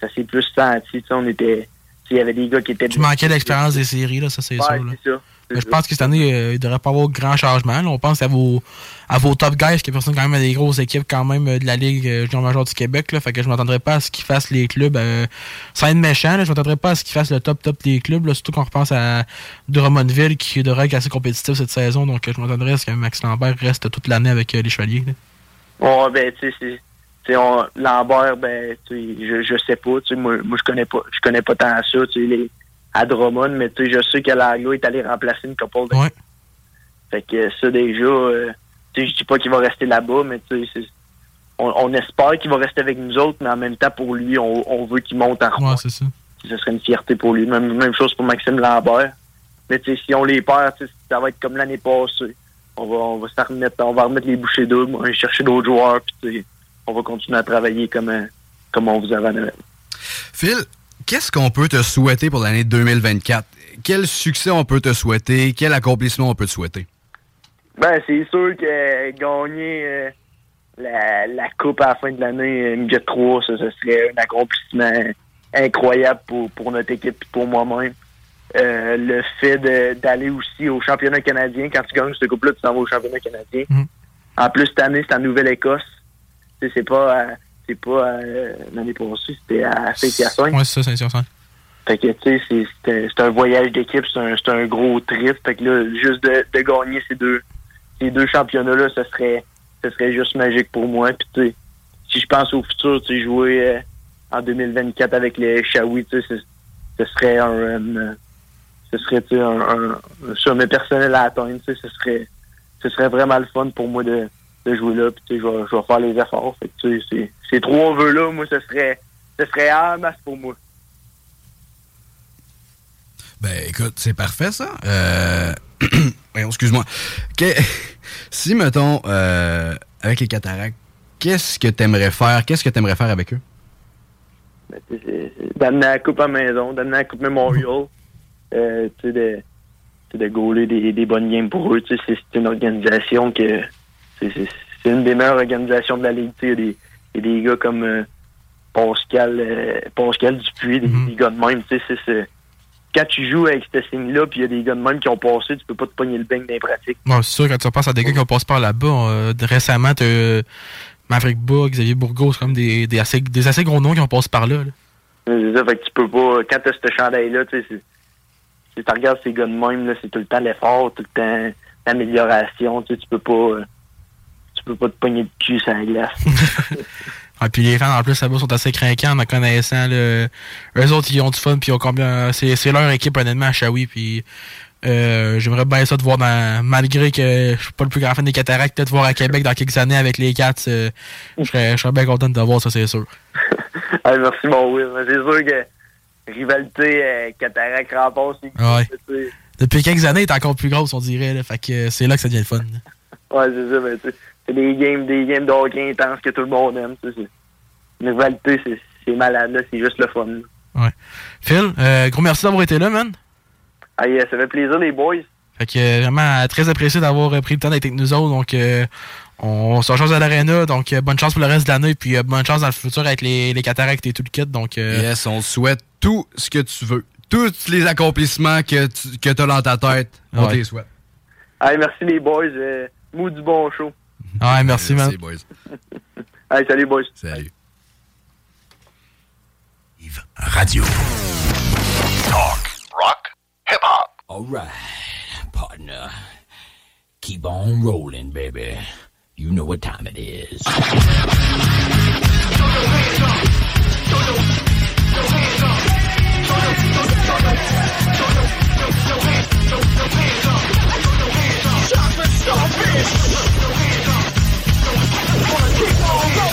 ça s'est plus senti. On était. Il y avait des gars qui étaient. Tu manquais l'expérience des séries, là, ça c'est Ouais, sûr. Mais je pense que cette année, euh, il ne devrait pas avoir grand changement. là. On pense à vos, à vos top guys, qui personne quand même à des grosses équipes quand même euh, de la Ligue euh, major du Québec. Là. Fait que je m'attendrais pas à ce qu'ils fassent les clubs. sans être méchant, là, je m'attendrais pas à ce qu'ils fassent le top top des clubs. Surtout qu'on repense à Drummondville qui devrait être assez compétitif cette saison. Donc je m'attendrais à ce que Max Lambert reste toute l'année avec les Chevaliers. Ouais, ben, tu sais, Lambert, ben, je, je sais pas, moi, moi je connais pas, je connais pas tant ça, à Drummond, mais tu sais, je sais que est allé remplacer une couple de. Fait que ça, déjà, euh, tu sais, je dis pas qu'il va rester là-bas, mais tu sais, on, on espère qu'il va rester avec nous autres, mais en même temps, pour lui, on, on veut qu'il monte en Ouais, Rouen. c'est ça. Ce serait une fierté pour lui. Même, même chose pour Maxime Lambert. Mais tu sais, si on les perd, ça va être comme l'année passée. On va, on va se remettre, on va remettre les bouchées doubles, on va chercher d'autres joueurs, puis on va continuer à travailler comme, euh, comme on vous avait à. Phil, qu'est-ce qu'on peut te souhaiter pour l'année 2024? Quel succès on peut te souhaiter? Quel accomplissement on peut te souhaiter? Ben, c'est sûr que gagner euh, la, la coupe à la fin de l'année, euh, Midget 3, ça, ce serait un accomplissement incroyable pour, pour notre équipe et pour moi-même. Euh, le fait de- d'aller aussi au championnat canadien, quand tu gagnes cette coupe-là, tu t'en vas au championnat canadien. En plus, cette année, c'est en Nouvelle-Écosse. Tu sais, C'est pas, c'est pas euh, l'année passée, c'était à Saint-Hyacinthe. Ouais, c'est ça, c'est ça. Fait que, tu sais, c'est- un voyage d'équipe, c'est un, gros trip. Fait que là, juste de, de gagner ces deux, ces deux championnats-là, ce serait, ce serait juste magique pour moi. Puis, tu sais, si je pense au futur, tu sais, jouer euh, en 2024 avec les Shawi, tu sais, ce- serait un, euh, ce serait, tu sais, un sommet personnel à atteindre, tu sais, ce serait, ce serait vraiment le fun pour moi de, de jouer là. Puis, tu sais, je vais, je vais faire les efforts. Fait que, tu sais, ces- ces trois vœux-là, moi, ce serait, ce serait masse pour moi. Ben, écoute, c'est parfait, ça. Euh... excuse-moi. Que- Si, mettons, euh, avec les cataractes, qu'est-ce que t'aimerais faire? Qu'est-ce que t'aimerais faire avec eux? Ben, d'amener la coupe à la maison, d'amener la coupe Memorial, euh, tu sais, de, de gauler des, des bonnes games pour eux. Tu sais, c'est c'est une organisation que c'est une des meilleures organisations de la Ligue. Tu Il y, a des- il y a des gars comme euh, Pascal, euh, Pascal Dupuis, des, des gars de même. Tu sais, c'est- c'est- quand tu joues avec ce signe-là, puis il y a des gars de même qui ont passé, tu peux pas te pogner le beigne dans les pratiques. Bon, c'est sûr, quand tu penses à des gars qui ont passé par là-bas, euh, récemment, t'as euh, Maverick Bug, Xavier Bourgault, c'est comme des, des, assez, des assez gros noms qui ont passé par là. là. C'est ça, fait que tu peux pas. Quand t'as ce chandail-là, tu sais, si tu regardes ces gars de même, là, c'est tout le temps l'effort, tout le temps l'amélioration, tu sais, tu peux pas. Tu peux pas te pogner de cul sur la glace. Ah, puis les fans, en plus, là-bas, sont assez craquants en connaissant. Là. Eux autres, ils ont du fun, puis ils ont combien. C'est, leur équipe, honnêtement, à Shawi, puis. euh, j'aimerais bien ça de voir dans, malgré que je suis pas le plus grand fan des cataractes, peut-être voir à Québec dans quelques années avec les Cats, euh, je serais, bien content de te voir, ça c'est sûr. Ah, merci, mon Will. C'est sûr que rivalité euh, cataract remporte, Ouais. sais. Depuis quelques années, elle est encore plus grosse, on dirait, là, fait que euh, c'est là que ça devient le fun. Ouais, c'est ça, ben, tu sais, c'est des games, des games de hockey intenses que tout le monde aime, c'est- Une rivalité, c'est, c'est malade, là, c'est juste le fun. là. Ouais. Phil, euh, gros merci d'avoir été là, man. Ah, yeah, ça fait plaisir, les boys. Fait que euh, vraiment très apprécié d'avoir euh, pris le temps d'être avec nous autres. Donc euh, on se rejoint à l'arena. Donc euh, bonne chance pour le reste de l'année. Puis euh, bonne chance dans le futur avec les, les cataractes et tout le kit. Donc euh, Yes, on te souhaite tout ce que tu veux. Tous les accomplissements que tu que as dans ta tête, on Ouais. te les souhaite. Allez, merci, les boys. Euh, mou du bon show. Ouais, merci, man. Merci, boys. Allez, salut, boys. Salut. Radio. Talk, rock, hip hop. All right, partner. Keep on rolling, baby. You know what time it is. wanna keep on going.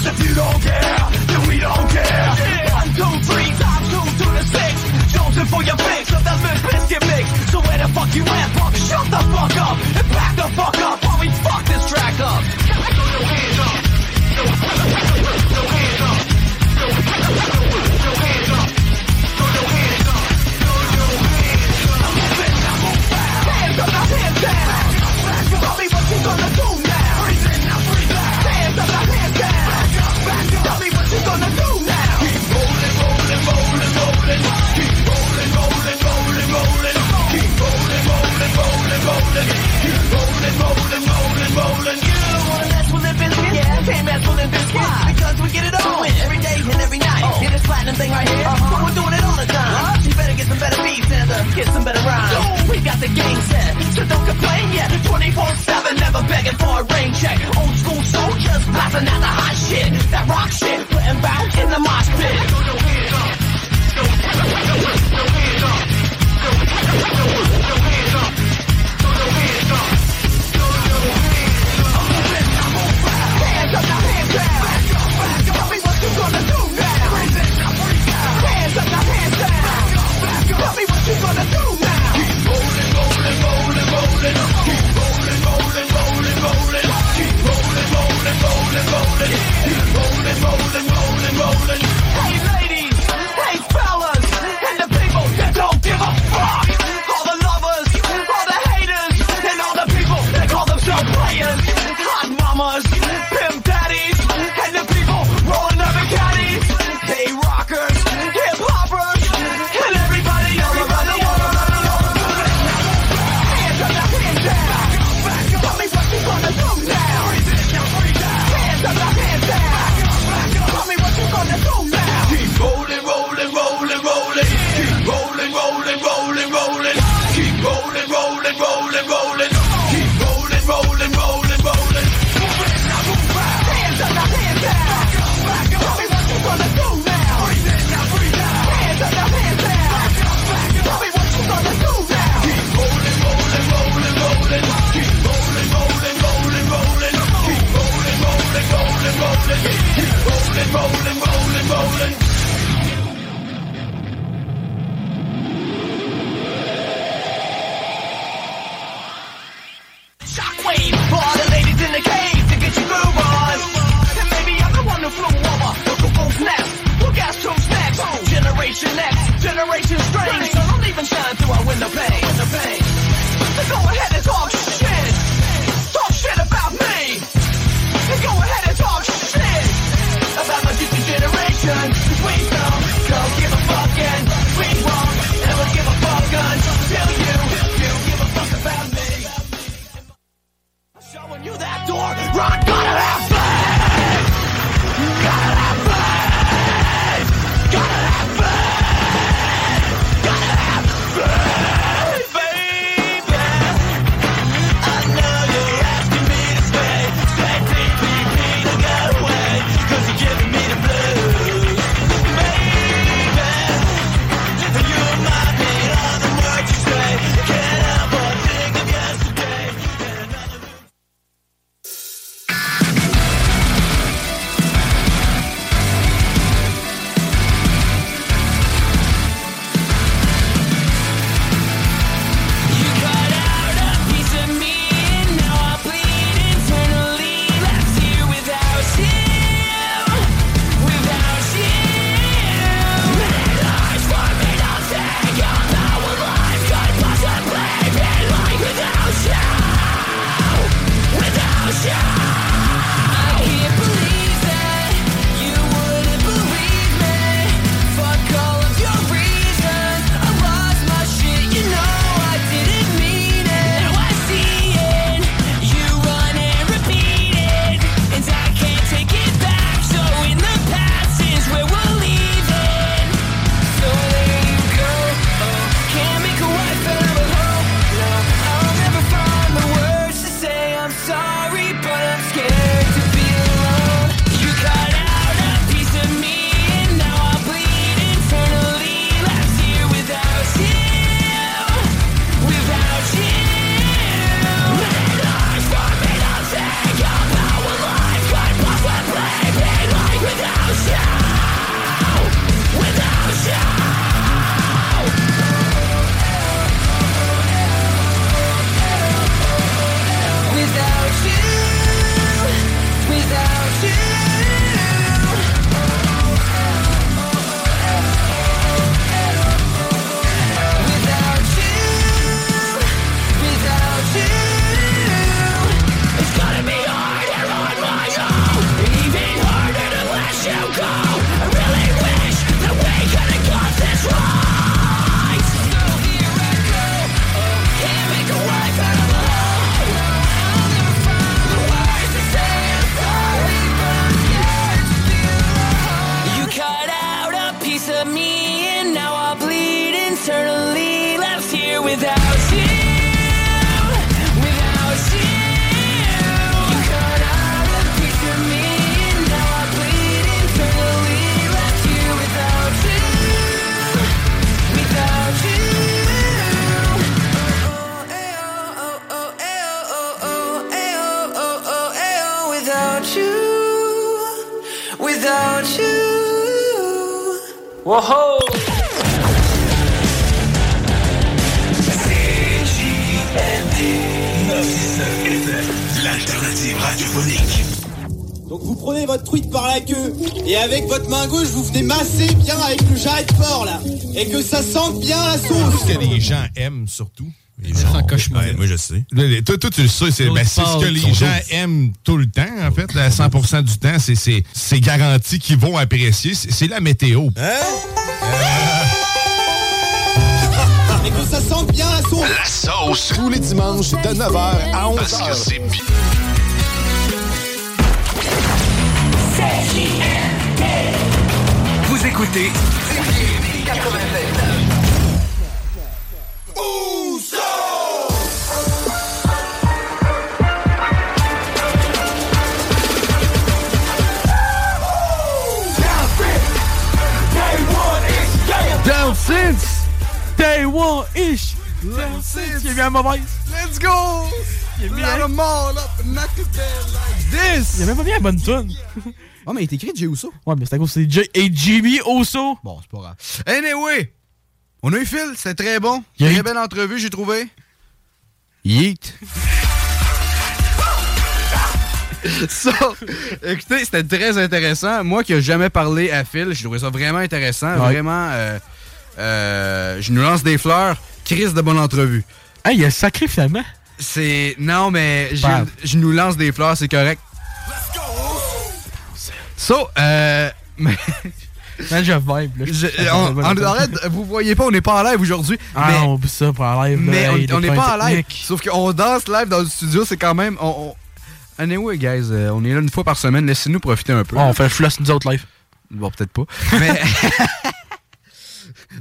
Cause if you don't care, then we don't care. One, two, three, times two to the six. Jonesing for your fix of that Limp Biscuit mix. So where the fuck you at, punk? Shut the fuck up and back the fuck up while we fuck this track up. Thing right here? So we're doing it all the time. You better get some better beats and uh, get some better rhymes. So we got the game set, so don't complain yet. 24-7, never begging for a rain check. Old school soldiers blasting out the hot shit. That rock shit, putting bounce in the mosh pit. Hands what rolling without you. Whoa! L'alternative radiophonique. Donc vous prenez votre truite par la queue et avec votre main gauche vous venez masser bien avec le jarret de porc là et que ça sente bien la sauce. Ce que les gens aiment surtout, c'est un cauchemar. Ouais, moi, je sais. Toi, tu le sais. C'est ce que les gens aiment tout le temps, en fait. À 100 du temps, c'est garanti qu'ils vont apprécier. C'est la météo. Hein? Euh... Et que ça sente bien la sauce. La sauce. Tous les dimanches, de 9h à 11h. Parce que c'est bien. Vous écoutez Since day one-ish. Since il est. Let's go! This. A même pas bien la bonne tune. oh, mais il est écrit Jay Uso. Ouais, mais c'est à cause c'est Jay et Jimmy Oso. Bon, c'est pas grave. Anyway, on a eu Phil, c'est très bon. Yeet. Très belle entrevue, j'ai trouvé. Yeet. ça, écoutez, c'était très intéressant. Moi qui n'ai jamais parlé à Phil, j'ai trouvé ça vraiment intéressant, vraiment. Euh, euh, je nous lance des fleurs. Chris de bonne entrevue. Hey, il a sacré finalement. C'est. Non, mais je, je nous lance des fleurs, c'est correct. So, euh. mais- Man, je vibe. Là. je- on- on- arrête, vous voyez pas, on n'est pas en live aujourd'hui. Ah mais oublie ça pour en live. mais là, on- on n'est pas en live. Sauf qu'on danse live dans le studio, c'est quand même. On, on... Anyway, guys, euh, on est là une fois par semaine. Laissez-nous profiter un peu. Oh, on fait le floss nous autres live. Bon, peut-être pas. Mais.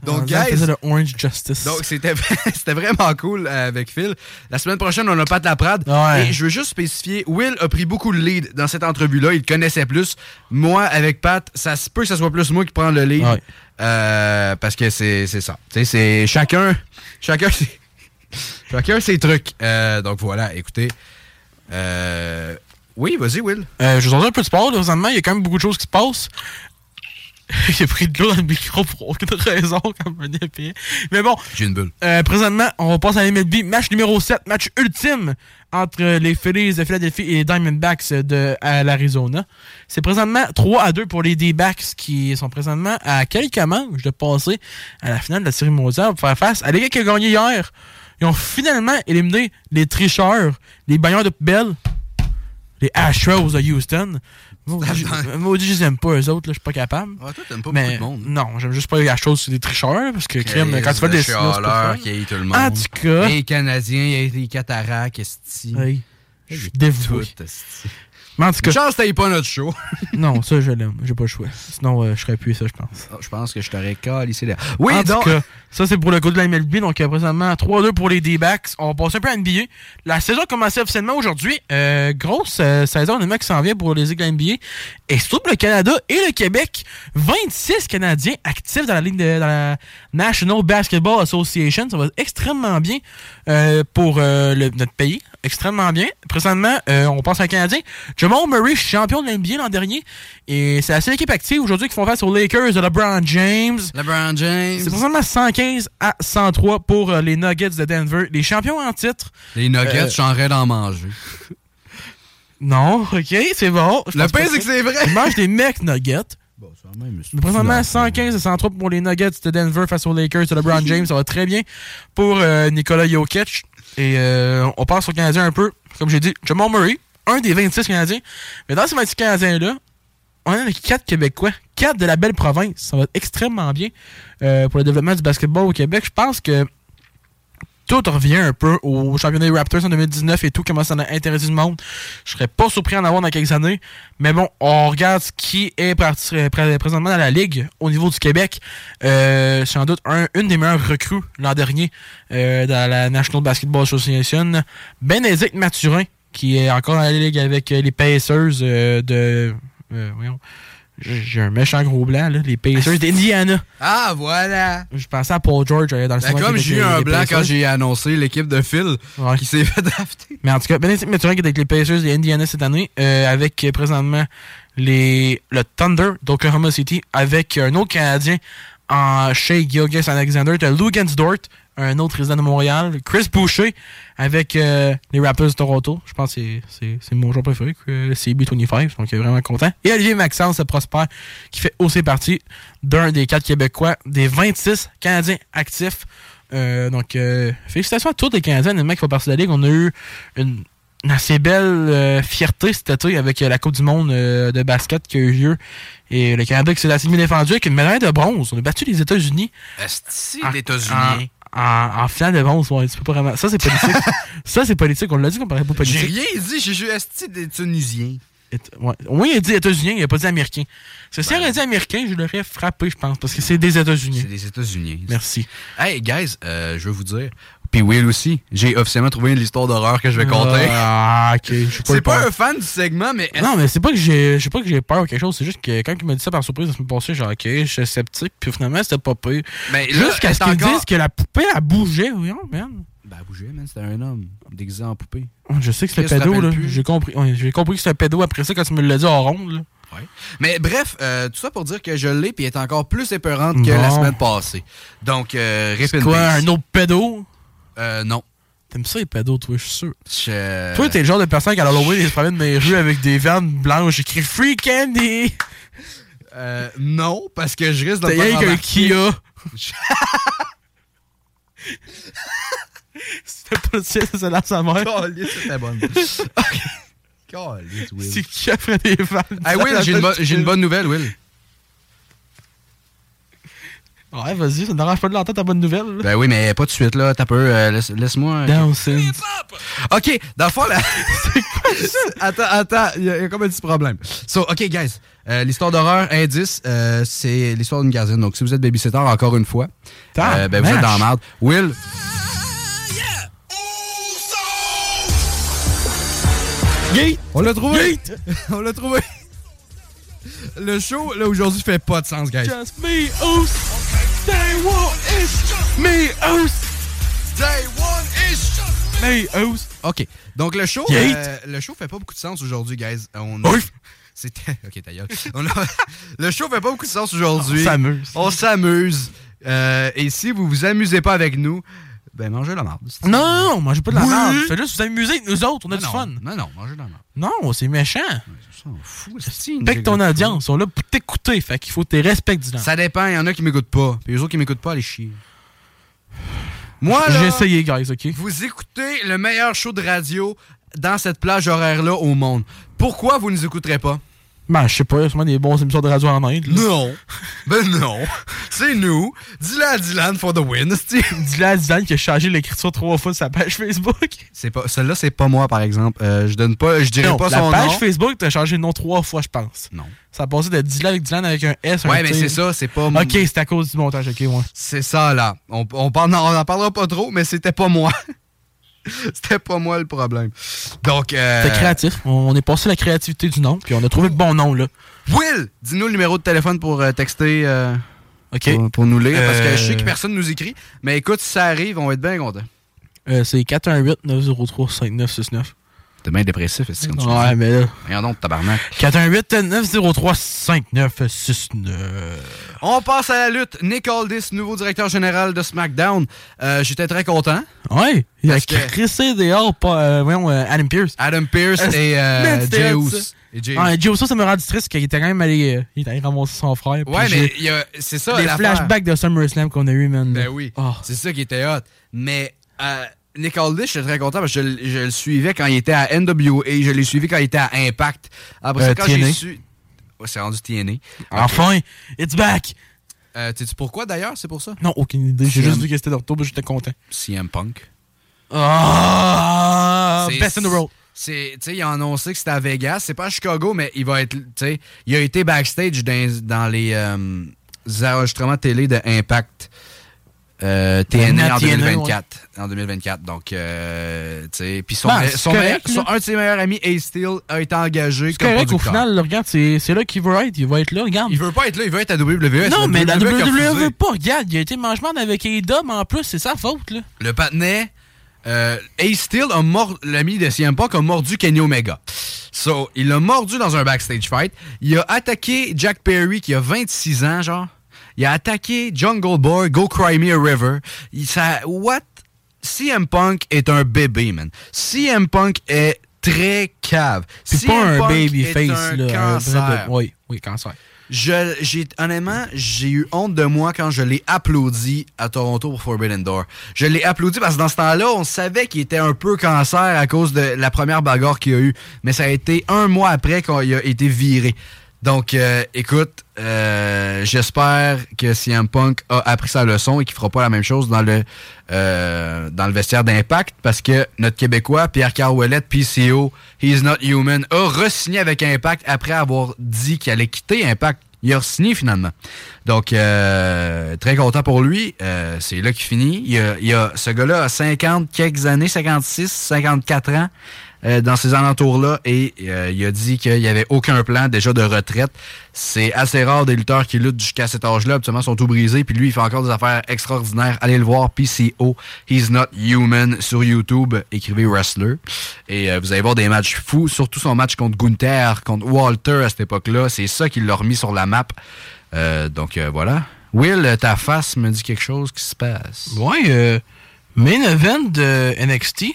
Donc, On guys. le Orange Justice. Donc, c'était vraiment cool euh, avec Phil. La semaine prochaine, on a Pat Laprade. Ouais. Et je veux juste spécifier, Will a pris beaucoup le lead dans cette entrevue-là. Il connaissait plus. Moi, avec Pat, ça se peut que ce soit plus moi qui prends le lead. Ouais. Euh, parce que c'est ça. Tu sais, c'est chacun. Chacun ses, chacun ses trucs. Euh, donc voilà, écoutez. Euh, oui, vas-y, Will. Euh, je vous en dis un peu de sport, là, présentement. Il y a quand même beaucoup de choses qui se passent. a pris de l'eau dans le micro pour aucune raison, comme un épée. Mais bon, J'ai une bulle. euh, présentement, on passe à l'MLB. Match numéro 7, match ultime entre les Phillies de Philadelphie et les Diamondbacks de l'Arizona. C'est présentement 3 à 2 pour les D-backs qui sont présentement à quelques manches de passer à la finale de la série mondiale pour faire face à l'équipe qui a gagné hier. Ils ont finalement éliminé les tricheurs, les bagneurs de poubelle, les Astros de Houston. Maudit, je- les aime pas, eux autres, là, je suis pas capable. Ah, toi, t'aimes pas Mais beaucoup de monde. non, j'aime juste pas les Astros, c'est des tricheurs, parce que crime, quand tu fais des signaux, c'est pas qui tout le monde. En tout cas. Les Canadiens, il y a des cataractes, esti. Hey, je suis dévoué. Mais en tout cas, Chance, t'ailles pas notre show. non, ça, je l'aime. J'ai pas le choix. Sinon, euh, je serais plus ça, je pense. Ah, Je pense que je t'aurais calissé là. Oui, en donc. tout cas, ça, c'est pour le coup de la MLB. Donc, euh, présentement, 3-2 pour les D-backs. On va passer un peu à NBA. La saison a commencé officiellement aujourd'hui. Euh, grosse euh, saison, honnêtement, qui s'en vient pour les équipes de la NBA. Et surtout le Canada et le Québec. 26 Canadiens actifs dans la ligue de dans la National Basketball Association. Ça va extrêmement bien pour le- notre pays. Extrêmement bien. Présentement, on pense à un Canadien. Jamal Murray, champion de la NBA l'an dernier. Et c'est la seule équipe active aujourd'hui qui font face aux Lakers de LeBron James. LeBron James. C'est présentement 115 à 103 pour euh, les Nuggets de Denver. Les champions en titre. Les nuggets, Euh, j'en d'en manger. Non, ok, c'est bon. Je Le pire, c'est que c'est vrai. Ils mangent des mecs Nuggets. Bon, c'est quand même. Mais présentement, 115 à 103 pour les Nuggets de Denver face aux Lakers de LeBron James. Ça va très bien pour euh, Nikola Jokic. Et euh, on passe aux Canadiens un peu. Comme j'ai dit, Jamal Murray, un des 26 Canadiens. Mais dans ces 26 Canadiens-là, on a 4 Québécois, 4 de la belle province. Ça va extrêmement bien euh, pour le développement du basketball au Québec. Je pense que tout revient un peu au championnat des Raptors en 2019 et tout, comment ça a intéressé le monde. Je serais pas surpris d'en avoir dans quelques années. Mais bon, on regarde qui est pré- présentement dans la Ligue au niveau du Québec. Euh, sans doute un- une des meilleures recrues l'an dernier euh, dans la National Basketball Association. Bénédicte Mathurin, qui est encore dans la Ligue avec euh, les Pacers euh, de... euh, voyons. J'ai un méchant gros blanc, là, les Pacers d'Indiana. Ah, voilà. Je pensais à Paul George dans le Ben, comme j'ai eu un blanc Pacers. quand j'ai annoncé l'équipe de Phil Ouais. qui s'est fait drafter. Mais en tout cas, Benedict Mathurin qui est avec les Pacers et Indiana cette année, euh, avec présentement les, le Thunder d'Oklahoma City, avec un autre Canadien en Shea Gilgis Alexander, de Lugans Dort, un autre résident de Montréal, Chris Boucher avec euh, les Raptors de Toronto. Je pense que c'est- c'est c'est mon joueur préféré, euh, CB25, donc il est vraiment content. Et Olivier Maxence Prosper, qui fait aussi partie d'un des quatre Québécois, des 26 Canadiens actifs. Euh, donc, euh, félicitations à tous les Canadiens, les mecs qui font partie de la Ligue. On a eu une, une assez belle fierté cet été avec la Coupe du Monde de basket qui a eu lieu. Et le Canada qui s'est assez bien défendu avec une médaille de bronze. On a battu les États-Unis. Esti En- d'États-Unis. En, en, finale de bronze, ouais, tu peux pas vraiment. Ça, c'est politique. ça, c'est politique. On l'a dit qu'on parlait pas J'ai politique. rien dit, j'ai juste Esti des Tunisiens. Ouais. Moins, il a dit États-Unis, il a pas dit Américain. Si il aurait dit Américain, je l'aurais frappé, je pense, parce que c'est des États-Unis. C'est des États-Unis. Merci. Hey, guys, euh, je veux vous dire. Puis Will aussi. J'ai officiellement trouvé l'histoire d'horreur que je vais compter. Ah, ok. C'est pas peur. un fan du segment, mais. Non, mais c'est pas que j'ai, je sais pas que j'ai peur ou quelque chose. C'est juste que quand il m'a dit ça par surprise la semaine passée, j'ai dit, ok, je suis sceptique. Puis finalement, c'était pas pire. Mais là, Jusqu'à ce qu'ils encore- disent que la poupée, elle bougeait. Voyons, man. Ben, bouger, man, c'était un homme déguisé en poupée. Je sais que c'était pédo, là. J'ai compris, ouais, j'ai compris que c'était pédo après ça quand tu me l'as dit en ronde, là. Ouais. Mais bref, euh, tout ça pour dire que je l'ai puis elle est encore plus épeurante que Bon. la semaine passée. Donc, euh, in quoi, un autre pédo? Euh, non. T'aimes ça, les pédos, toi, je suis sûr. Je- Toi, t'es le genre de personne qui, à l'Halloween, il se promène dans les rues avec des vannes blanches écrit Free Candy. Euh, non, parce que je risque de faire qu'un remarquer. Kia. C'était pas le ça, c'est là sa mère. C'était bonne. Will. C'est qui a fait des vannes? Hey, Will, j'ai une, bo- une bonne nouvelle, Will. Ouais, vas-y, ça ne dérange pas de l'entendre ta bonne nouvelle. là. Ben oui, mais pas de suite, là. T'as peu. euh, laisse- Laisse-moi. Down synth. OK, dans le fond, là. attends, attends, il y, a il y a comme un petit problème. So, OK, guys. euh, l'histoire d'horreur, indice, euh, c'est l'histoire d'une gardienne. Donc, si vous êtes babysitter, encore une fois, euh, ben, vous êtes dans la merde. Will? Gate! On l'a trouvé! Gate! On l'a trouvé! Le show, là, aujourd'hui, fait pas de sens, guys. Just me! Day one is me, Oos! Day one is me, Oos! OK. Donc, le show, euh, le show fait pas beaucoup de sens aujourd'hui, guys. On... C'était. OK, ta gueule. On a- Le show fait pas beaucoup de sens aujourd'hui. On s'amuse. On s'amuse. Euh, et si vous vous amusez pas avec nous, ben mangez la marde. Non, non, non, mangez pas de la Oui. merde. Faites juste vous amuser avec nous autres, on a Non, du non. fun. Non, non, mangez de la marde. Non, c'est méchant. On fout. Respecte ton audience, on est là pour t'écouter, fait qu'il faut que tu respectes du Ça dépend, il y en a qui m'écoutent pas. Puis les autres qui m'écoutent pas, les chier. Moi, J'ai essayé, guys, OK? Vous écoutez le meilleur show de radio dans cette plage horaire-là au monde. Pourquoi vous ne nous écouterez pas? Ben, je sais pas, il y a sûrement des bons émissions de radio en Inde. là. Non. Ben non. C'est nous. Dis-le à Dylan for the win. à Dylan qui a changé l'écriture trois fois sur sa page Facebook. C'est pas, celle-là, c'est pas moi, par exemple. Euh, je donne pas, je dirais Non, pas la son page nom. Facebook, t'as changé le nom trois fois, je pense. Non. Ça a passé de Dylan avec Dylan avec un S. un Ouais, mais c'est ça, c'est pas moi. Ok, c'est à cause du montage, ok, ouais. C'est ça, là. On, on, parle- on en parlera pas trop, mais c'était pas moi. c'était pas moi le problème. Donc, euh, C'était créatif. On est passé la créativité du nom, puis on a trouvé le bon nom, là. Will, dis-nous le numéro de téléphone pour euh, texter. euh, OK. Pour, pour nous lire, parce que je sais que Euh, personne nous écrit. Mais écoute, si ça arrive, on va être bien content. Euh, c'est 418-903-5969. T'es bien dépressif, est-ce que tu Ouais, dis? mais là. Rien donc, tabarnak. 418-903-5969. On passe à la lutte. Nick Aldis, nouveau directeur général de SmackDown. Euh, J'étais très content. Ouais, il a Parce que- crissé dehors, pas, euh, voyons, euh, Adam Pierce. Adam Pierce et euh, Jey. Et Jey Ah, Uso. Uso, ça me rend triste qu'il était quand même allé, euh, il est allé ramasser son frère. Ouais, mais il y a- c'est ça Les flashbacks de SummerSlam qu'on a eu, man. Ben oui. Oh. C'est ça qui était hot. Mais euh, Nick Aldis, j'étais très content parce que je, le- je le suivais quand il était à NWA. Je l'ai suivi quand il était à Impact. Après ça, Euh, quand j'ai su... Ouais, c'est rendu TNA. Enfin, it's back! Euh, Sais-tu pourquoi d'ailleurs? C'est pour ça? Non, aucune idée. J'ai juste vu que c'était de retour, mais j'étais content. CM Punk. Ah! C'est- Best in the world. C'est, a annoncé que c'était à Vegas. C'est pas à Chicago, mais il va être, il a été backstage dans, dans les, euh, enregistrements télé de Impact euh, TNA en TNA, 2024. En 2024. Donc, euh, tu sais, puis son, Ben, son, correct, un de ses meilleurs amis, Ace Steel, a été engagé C'est correct, au final, là, regarde, c'est là qu'il veut être. Il va être là, regarde. Il veut pas être là, il veut être à WWE. Non, mais la WWE refusé. veut pas. Regarde, il a été mangement avec Edom en plus, c'est sa faute, là. Le patinet, euh, Ace Steel, a mord- l'ami de CM Punk, a mordu Kenny Omega. So, il l'a mordu dans un backstage fight. Il a attaqué Jack Perry, qui a 26 ans, genre. Il a attaqué Jungle Boy, Go Cry Me a River. Il, ça, what? CM Punk est un bébé, man. CM Punk est très cave. C'est pas un Punk babyface, est un là. un cancer. de- Oui, oui, cancer. Je, j'ai, honnêtement, j'ai eu honte de moi quand je l'ai applaudi à Toronto pour Forbidden Door. Je l'ai applaudi parce que dans ce temps-là, on savait qu'il était un peu cancer à cause de la première bagarre qu'il a eu. Mais ça a été un mois après qu'il a été viré. Donc, euh, écoute, euh, j'espère que CM Punk a appris sa leçon et qu'il fera pas la même chose dans le euh, dans le vestiaire d'Impact parce que notre Québécois, Pierre Carouelette, PCO, He's Not Human, a re-signé avec Impact après avoir dit qu'il allait quitter Impact. Il a signé finalement. Donc, euh, très content pour lui. Euh, c'est là qu'il finit. Il a, il a- ce gars-là a 50 quelques années, 56, 54 ans. Euh, dans ces alentours-là et euh, il a dit qu'il n'y avait aucun plan déjà de retraite. C'est assez rare des lutteurs qui luttent jusqu'à cet âge-là. Habituellement, ils sont tout brisés. Puis lui, il fait encore des affaires extraordinaires. Allez le voir, PCO, He's Not Human sur YouTube. Écrivez Wrestler. Et euh, vous allez voir des matchs fous, surtout son match contre Gunther, contre Walter à cette époque-là. C'est ça qui l'a remis sur la map. Euh, donc euh, voilà. Will, ta face me dit quelque chose qui se passe. Ouais, euh, main event de NXT.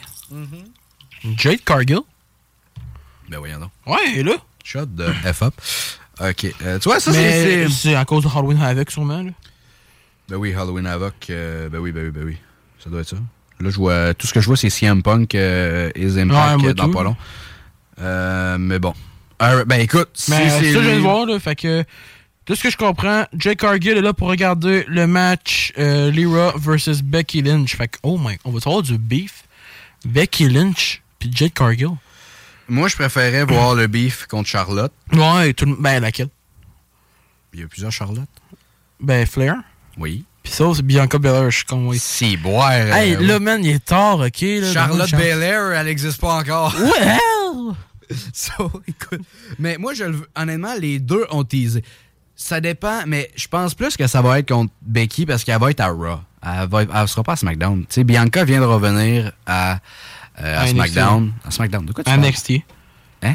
Jade Cargill. Ben voyons donc. Ouais, elle est là? Shot de F-up. OK. Euh, tu vois, ça, c'est... c'est- à cause de Halloween Havoc, sûrement. Là. Ben oui, Halloween Havoc. euh, ben oui, ben oui, ben oui. Ça doit être ça. Là, je vois... Tout ce que je vois, c'est CM Punk euh, et Impact euh, dans tout. pas long. Euh, mais bon. Euh, ben écoute, si Mais c'est ça, je viens de voir, là. Fait que, tout ce que je comprends, Jade Cargill est là pour regarder le match euh, Lyra versus Becky Lynch. Fait que, oh my, on va avoir du beef? Becky Lynch puis Jade Cargill. Moi, je préférais voir le beef contre Charlotte. Ouais, tout le Ben, laquelle? Il y a plusieurs Charlotte. Ben, Flair. Oui. Puis ça, c'est Bianca Belair, je suis con, oui. C'est boire. Hey, euh, là, man, il est tard, ok? Là, Charlotte. Belair, elle n'existe pas encore. Well! So, écoute. Mais moi, je le veux- honnêtement, les deux ont teasé. Ça dépend, mais je pense plus que ça va être contre Becky parce qu'elle va être à Raw. Elle, va, elle sera pas à SmackDown. Tu sais, Bianca vient de revenir à, euh, à. SmackDown. À SmackDown. De quoi tu parles? NXT. Hein?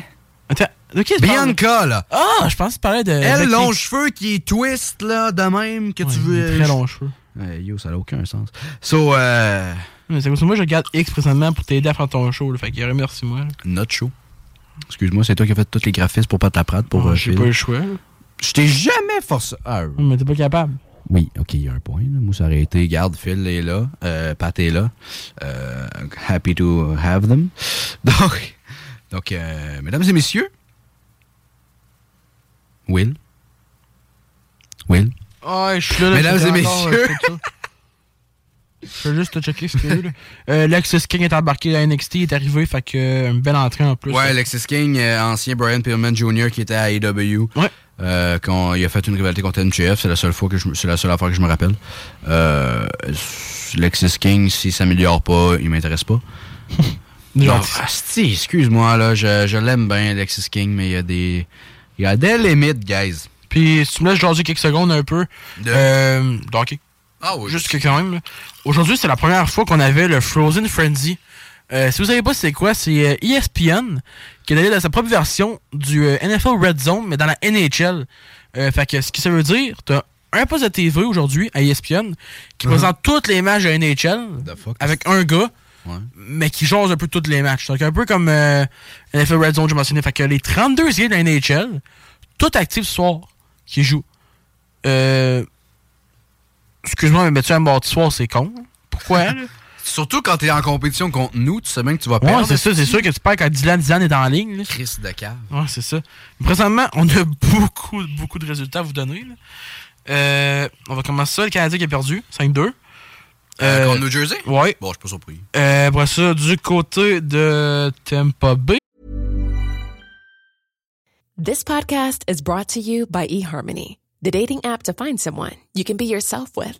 Attends, de qui tu? Bianca, là. Ah, je pense que tu parlais de. Elle, Becky. long cheveux qui est twist, là, de même, que tu veux. Très long cheveux. Ouais, yo, ça n'a aucun sens. So, euh. Mais c'est moi, je regarde X présentement pour t'aider à faire ton show. Là, fait que remercie-moi. Notre show. Excuse-moi, c'est toi qui as fait tous les graphismes pour pas t'apprendre pour. Ah, euh, J'ai pas eu le choix. là. Je t'ai jamais forcé. Ah, Mais t'es pas capable. Oui, ok, il y a un point. Là. Moi, ça aurait été, garde, Phil est là, euh, Pat est là. Euh, happy to have them. Donc, donc euh, mesdames et messieurs, Will. Will. Ah, je suis là. là, Mesdames et encore, messieurs. euh. Je vais juste te checker ce qu'il y a eu. là. Euh, Lexus King est embarqué à NXT, il est arrivé, fait que euh, une belle entrée en plus. Ouais, Alexis King, euh, ancien Brian Pillman Jr. qui était à AEW. Ouais. Euh, quand il a fait une rivalité contre MJF, c'est la seule fois que je, me- c'est la seule affaire que je me rappelle. Euh, Lexis King, s'il s'améliore pas, il m'intéresse pas. Genre, asti, excuse-moi là, je, je l'aime bien Alexis King, mais il y a des, il y a des limites, guys. Puis si tu me laisses jaser quelques secondes un peu, De- euh, de hockey. Ah oui. Juste que quand même. Aujourd'hui, c'est la première fois qu'on avait le Frozen Frenzy. Euh, si vous savez pas c'est quoi, c'est euh, ESPN qui est allé dans sa propre version du euh, NFL Red Zone, mais dans la NHL. Euh, fait que ce que ça veut dire, t'as un poste de TV aujourd'hui à ESPN qui Uh-huh. présente tous les matchs de NHL fuck? avec un gars, Ouais. mais qui jase un peu tous les matchs. Donc un peu comme euh, NFL Red Zone, j'ai mentionné. Fait que les 32 équipes de la NHL, tout actifs ce soir, qui jouent. Euh, Excuse-moi, mais mettre un mardi soir, c'est con. Pourquoi? Surtout quand t'es en compétition contre nous, tu sais bien que tu vas Ouais, perdre. c'est ça, c'est sûr que tu perds quand Dylan Dylan est en ligne. là. Chris de cave. Ouais, c'est ça. Présentement, on a beaucoup, beaucoup de résultats à vous donner. là. Euh, on va commencer ça. Le Canadien qui a perdu, 5-2. Euh, contre New Jersey? Ouais. Bon, je suis pas surpris. Euh, après ça, du côté de Tampa Bay. This podcast is brought to you by eHarmony, the dating app to find someone you can be yourself with.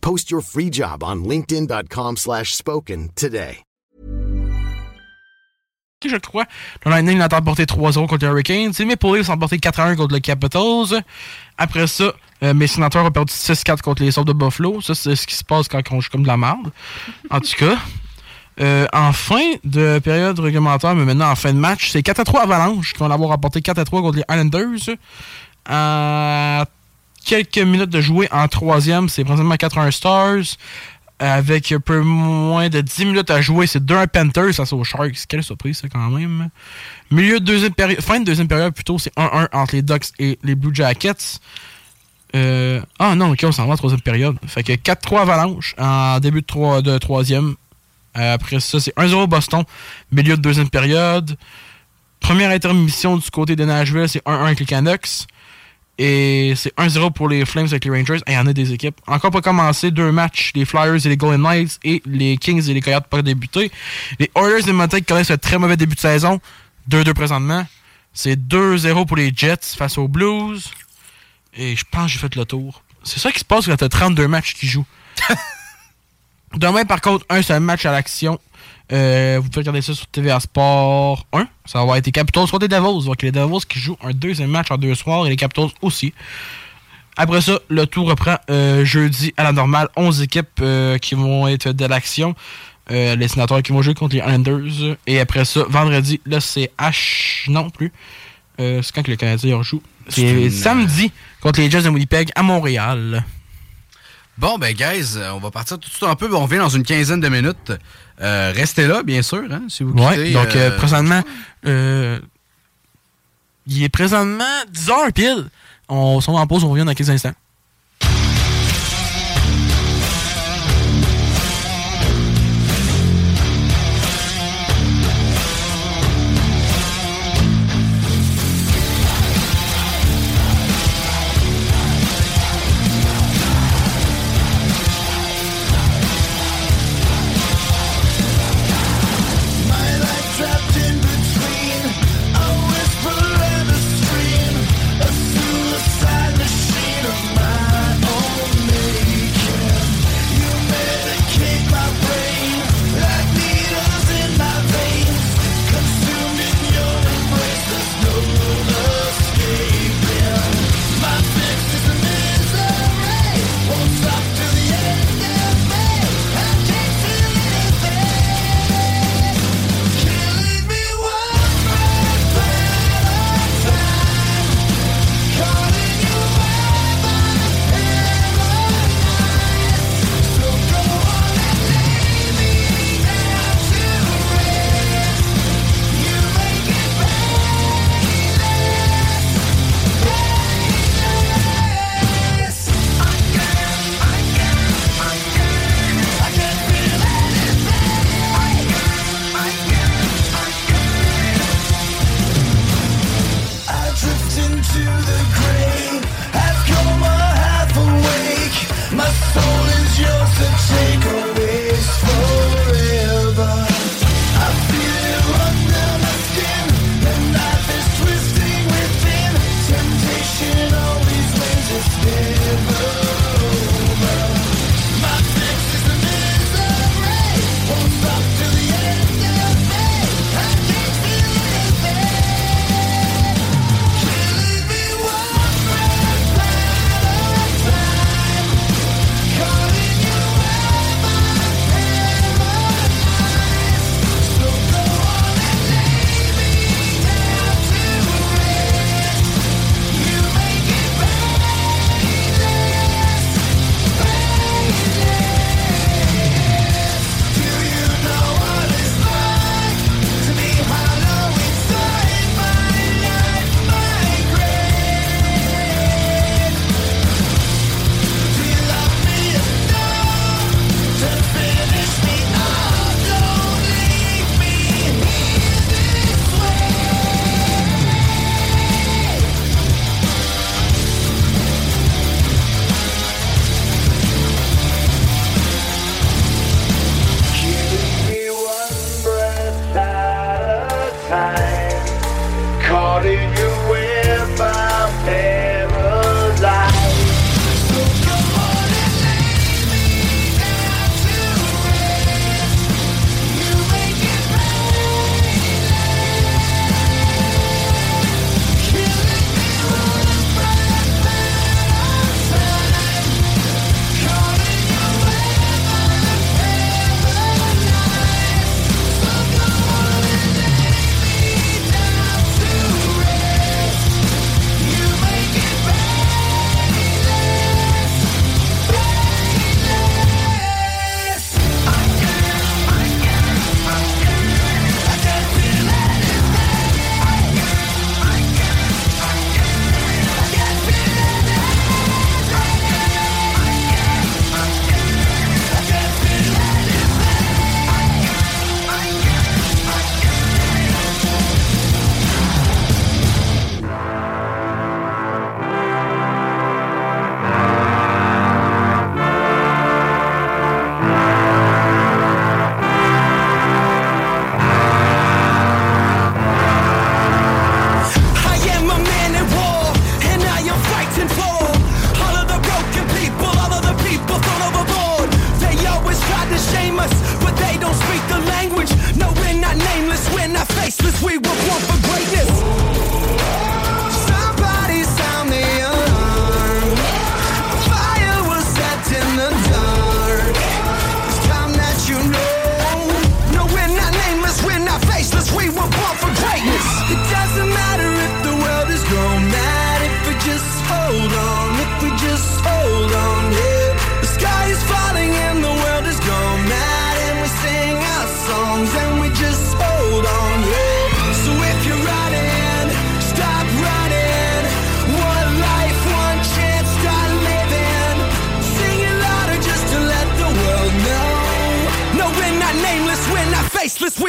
Post your free job on linkedin.com slash spoken today. je crois. Le Lightning a emporté 3-0 contre les Hurricanes. Les Maple Leafs ont emporté 4-1 contre le Capitals. Après ça, euh, mes sénateurs ont perdu 6-4 contre les Sables de Buffalo. Ça, c'est ce qui se passe quand on joue comme de la merde. En tout cas, euh, en fin de période réglementaire, mais maintenant en fin de match, c'est 4-3 Avalanche qui vont l'avoir emporté 4-3 contre les Islanders. À quelques minutes de jouer en troisième, c'est principalement 4-1 Stars. avec un peu moins de 10 minutes à jouer. C'est 2-1 Panthers face aux Sharks. Quelle surprise, ça, quand même. Milieu de deuxième période, fin de deuxième période, plutôt, c'est 1-1 entre les Ducks et les Blue Jackets. Euh, ah non, ok, on s'en va en troisième période. Fait que 4-3 Avalanche en début de, trois- de troisième. Euh, après ça, c'est 1-0 Boston, milieu de deuxième période. Première intermission du côté de Nashville, c'est 1-1 avec les Canucks. Et c'est 1-0 pour les Flames avec les Rangers. Et il y en a des équipes. Encore pas commencé, deux matchs, les Flyers et les Golden Knights et les Kings et les Coyotes pas débuté. Les Oilers de Montaigne connaissent un très mauvais début de saison. 2-2 présentement. C'est 2-0 pour les Jets face aux Blues. Et je pense que j'ai fait le tour. C'est ça qui se passe quand t'as 32 matchs qui jouent. Demain, par contre, un seul match à l'action. Euh, vous pouvez regarder ça sur TVA Sport 1. Ça va être les Capitals contre les Devils. Donc les Devils qui jouent un deuxième match en deux soirs et les Capitals aussi. Après ça, le tour reprend euh, jeudi à la normale. 11 équipes euh, qui vont être de l'action. Les sénateurs qui vont jouer contre les Islanders. Et après ça, vendredi, là, c'est H. Non plus. C'est quand que les Canadiens rejouent. C'est samedi contre les Jets de Winnipeg à Montréal. Bon, ben, guys, on va partir tout de suite un peu. On revient dans une quinzaine de minutes. Euh, restez là, bien sûr, hein, si vous Ouais, quittez, donc euh, euh, présentement, euh, il est présentement 10h pile. On s'en va en pause, on revient dans quelques instants.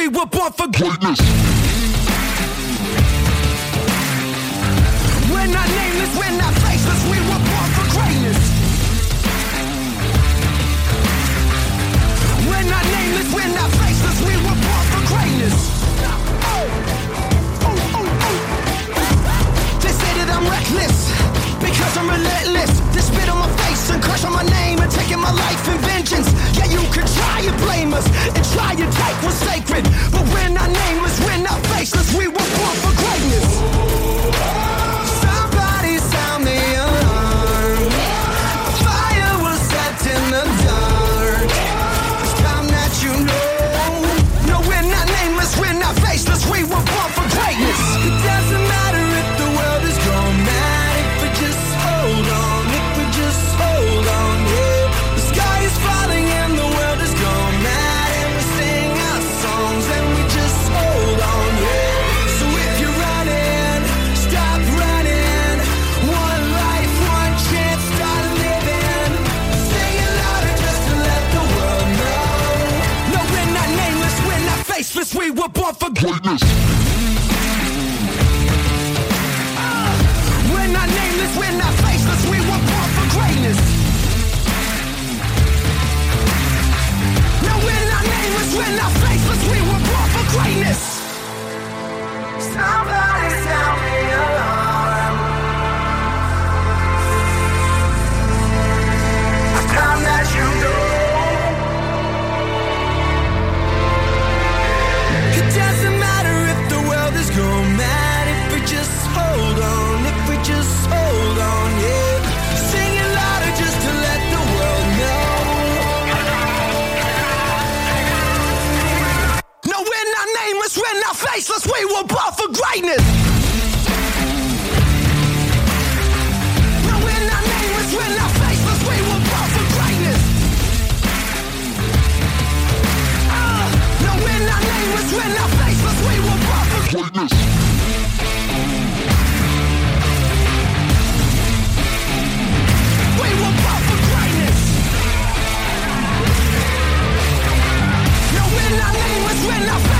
Were born for greatness. We're not nameless, we're not faceless, we were born for greatness. We're not nameless, we're not faceless, we were born for greatness. Oh. Oh, oh, oh. They say that I'm reckless because I'm relentless. They spit on my face and crush on my name and taking my life in vengeance. Yeah, you could try and blame us and try and take what's sacred, but we're not nameless, we're not faceless. We were born for greatness. For greatness. We're not nameless, we're not faceless, we were born for greatness. No, we're not nameless, we're not faceless, we were born for greatness. We were born for greatness. No, we're not nameless, we're not faceless, we were born for greatness. Ah, no, we're not nameless, we're not faceless, we were born for greatness. We were born for greatness. No, we're not nameless, we're not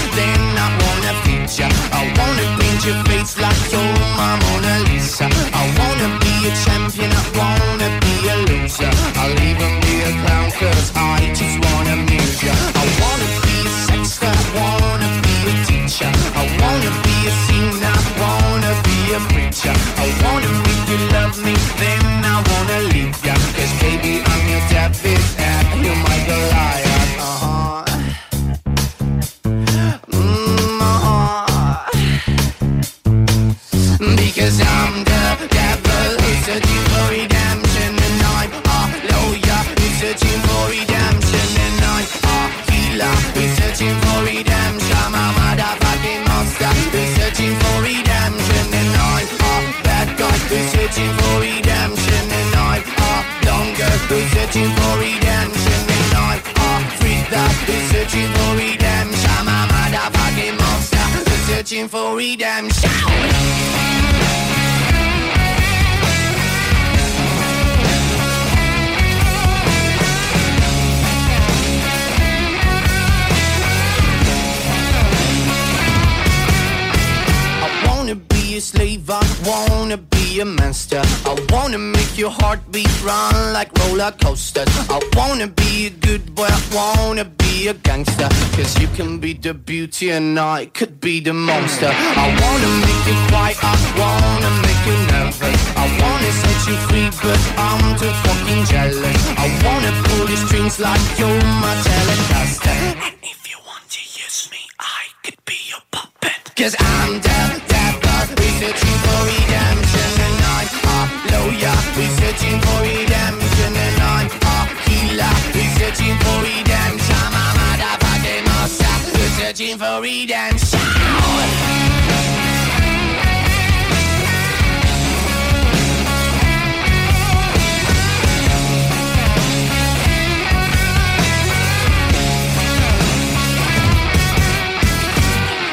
then I wanna ya. I wanna paint your face like you're my Mona Lisa. I wanna be a champion, I wanna be a loser. I'll even be a clown cause I just wanna amuse ya. I wanna be a sexter, I wanna be a teacher. I wanna be a singer, I wanna be a preacher. I wanna a gangster. Cause you can be the beauty and I could be the monster. I wanna make you quiet, I wanna make you nervous. I wanna set you free, but I'm too fucking jealous. I wanna pull your strings like you're my telecaster. And if you want to use me, I could be your puppet. Cause I'm the devil, researching for redemption And I'm a lawyer, researching for redemption searching for redemption.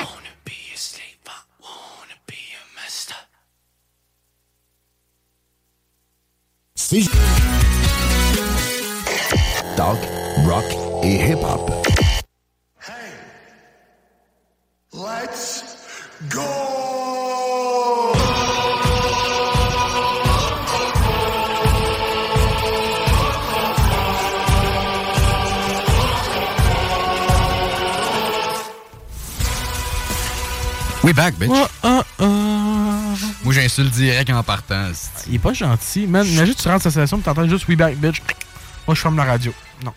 Wanna be a sleeper? Wanna be a master? See, talk, rock et hip-hop. Let's go! We back, bitch. Ah, Moi, j'insulte direct en partant. Il est pas gentil, man. Imagine, tu rentres à sa station et t'entends juste We Back, bitch. Moi, je ferme la radio. Non.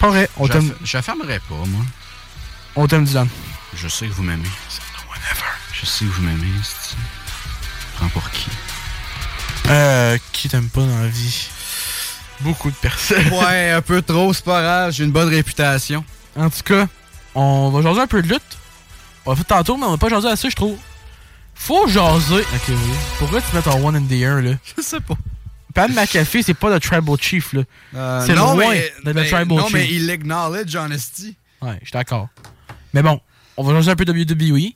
Pas vrai. On la- Je la fermerai pas, moi. On t'aime, Dylan. Je sais que vous m'aimez. Je sais que vous m'aimez, Prends pour qui? Euh, qui t'aime pas dans la vie? Beaucoup de personnes. Ouais, un peu trop, c'est pas grave. J'ai une bonne réputation. En tout cas, on va jaser un peu de lutte. On l'a fait tantôt, mais on n'a pas jasé assez, je trouve. Faut jaser. Ok, oui. Pourquoi tu mets ton one in the air, là? Je sais pas. Pat McAfee, c'est pas le Tribal Chief, là. Euh, c'est non, loin mais, le mais- Tribal non, Chief. mais il l'acknowledge, honesty. Ouais, je suis d'accord. Mais bon, on va jaser un peu WWE.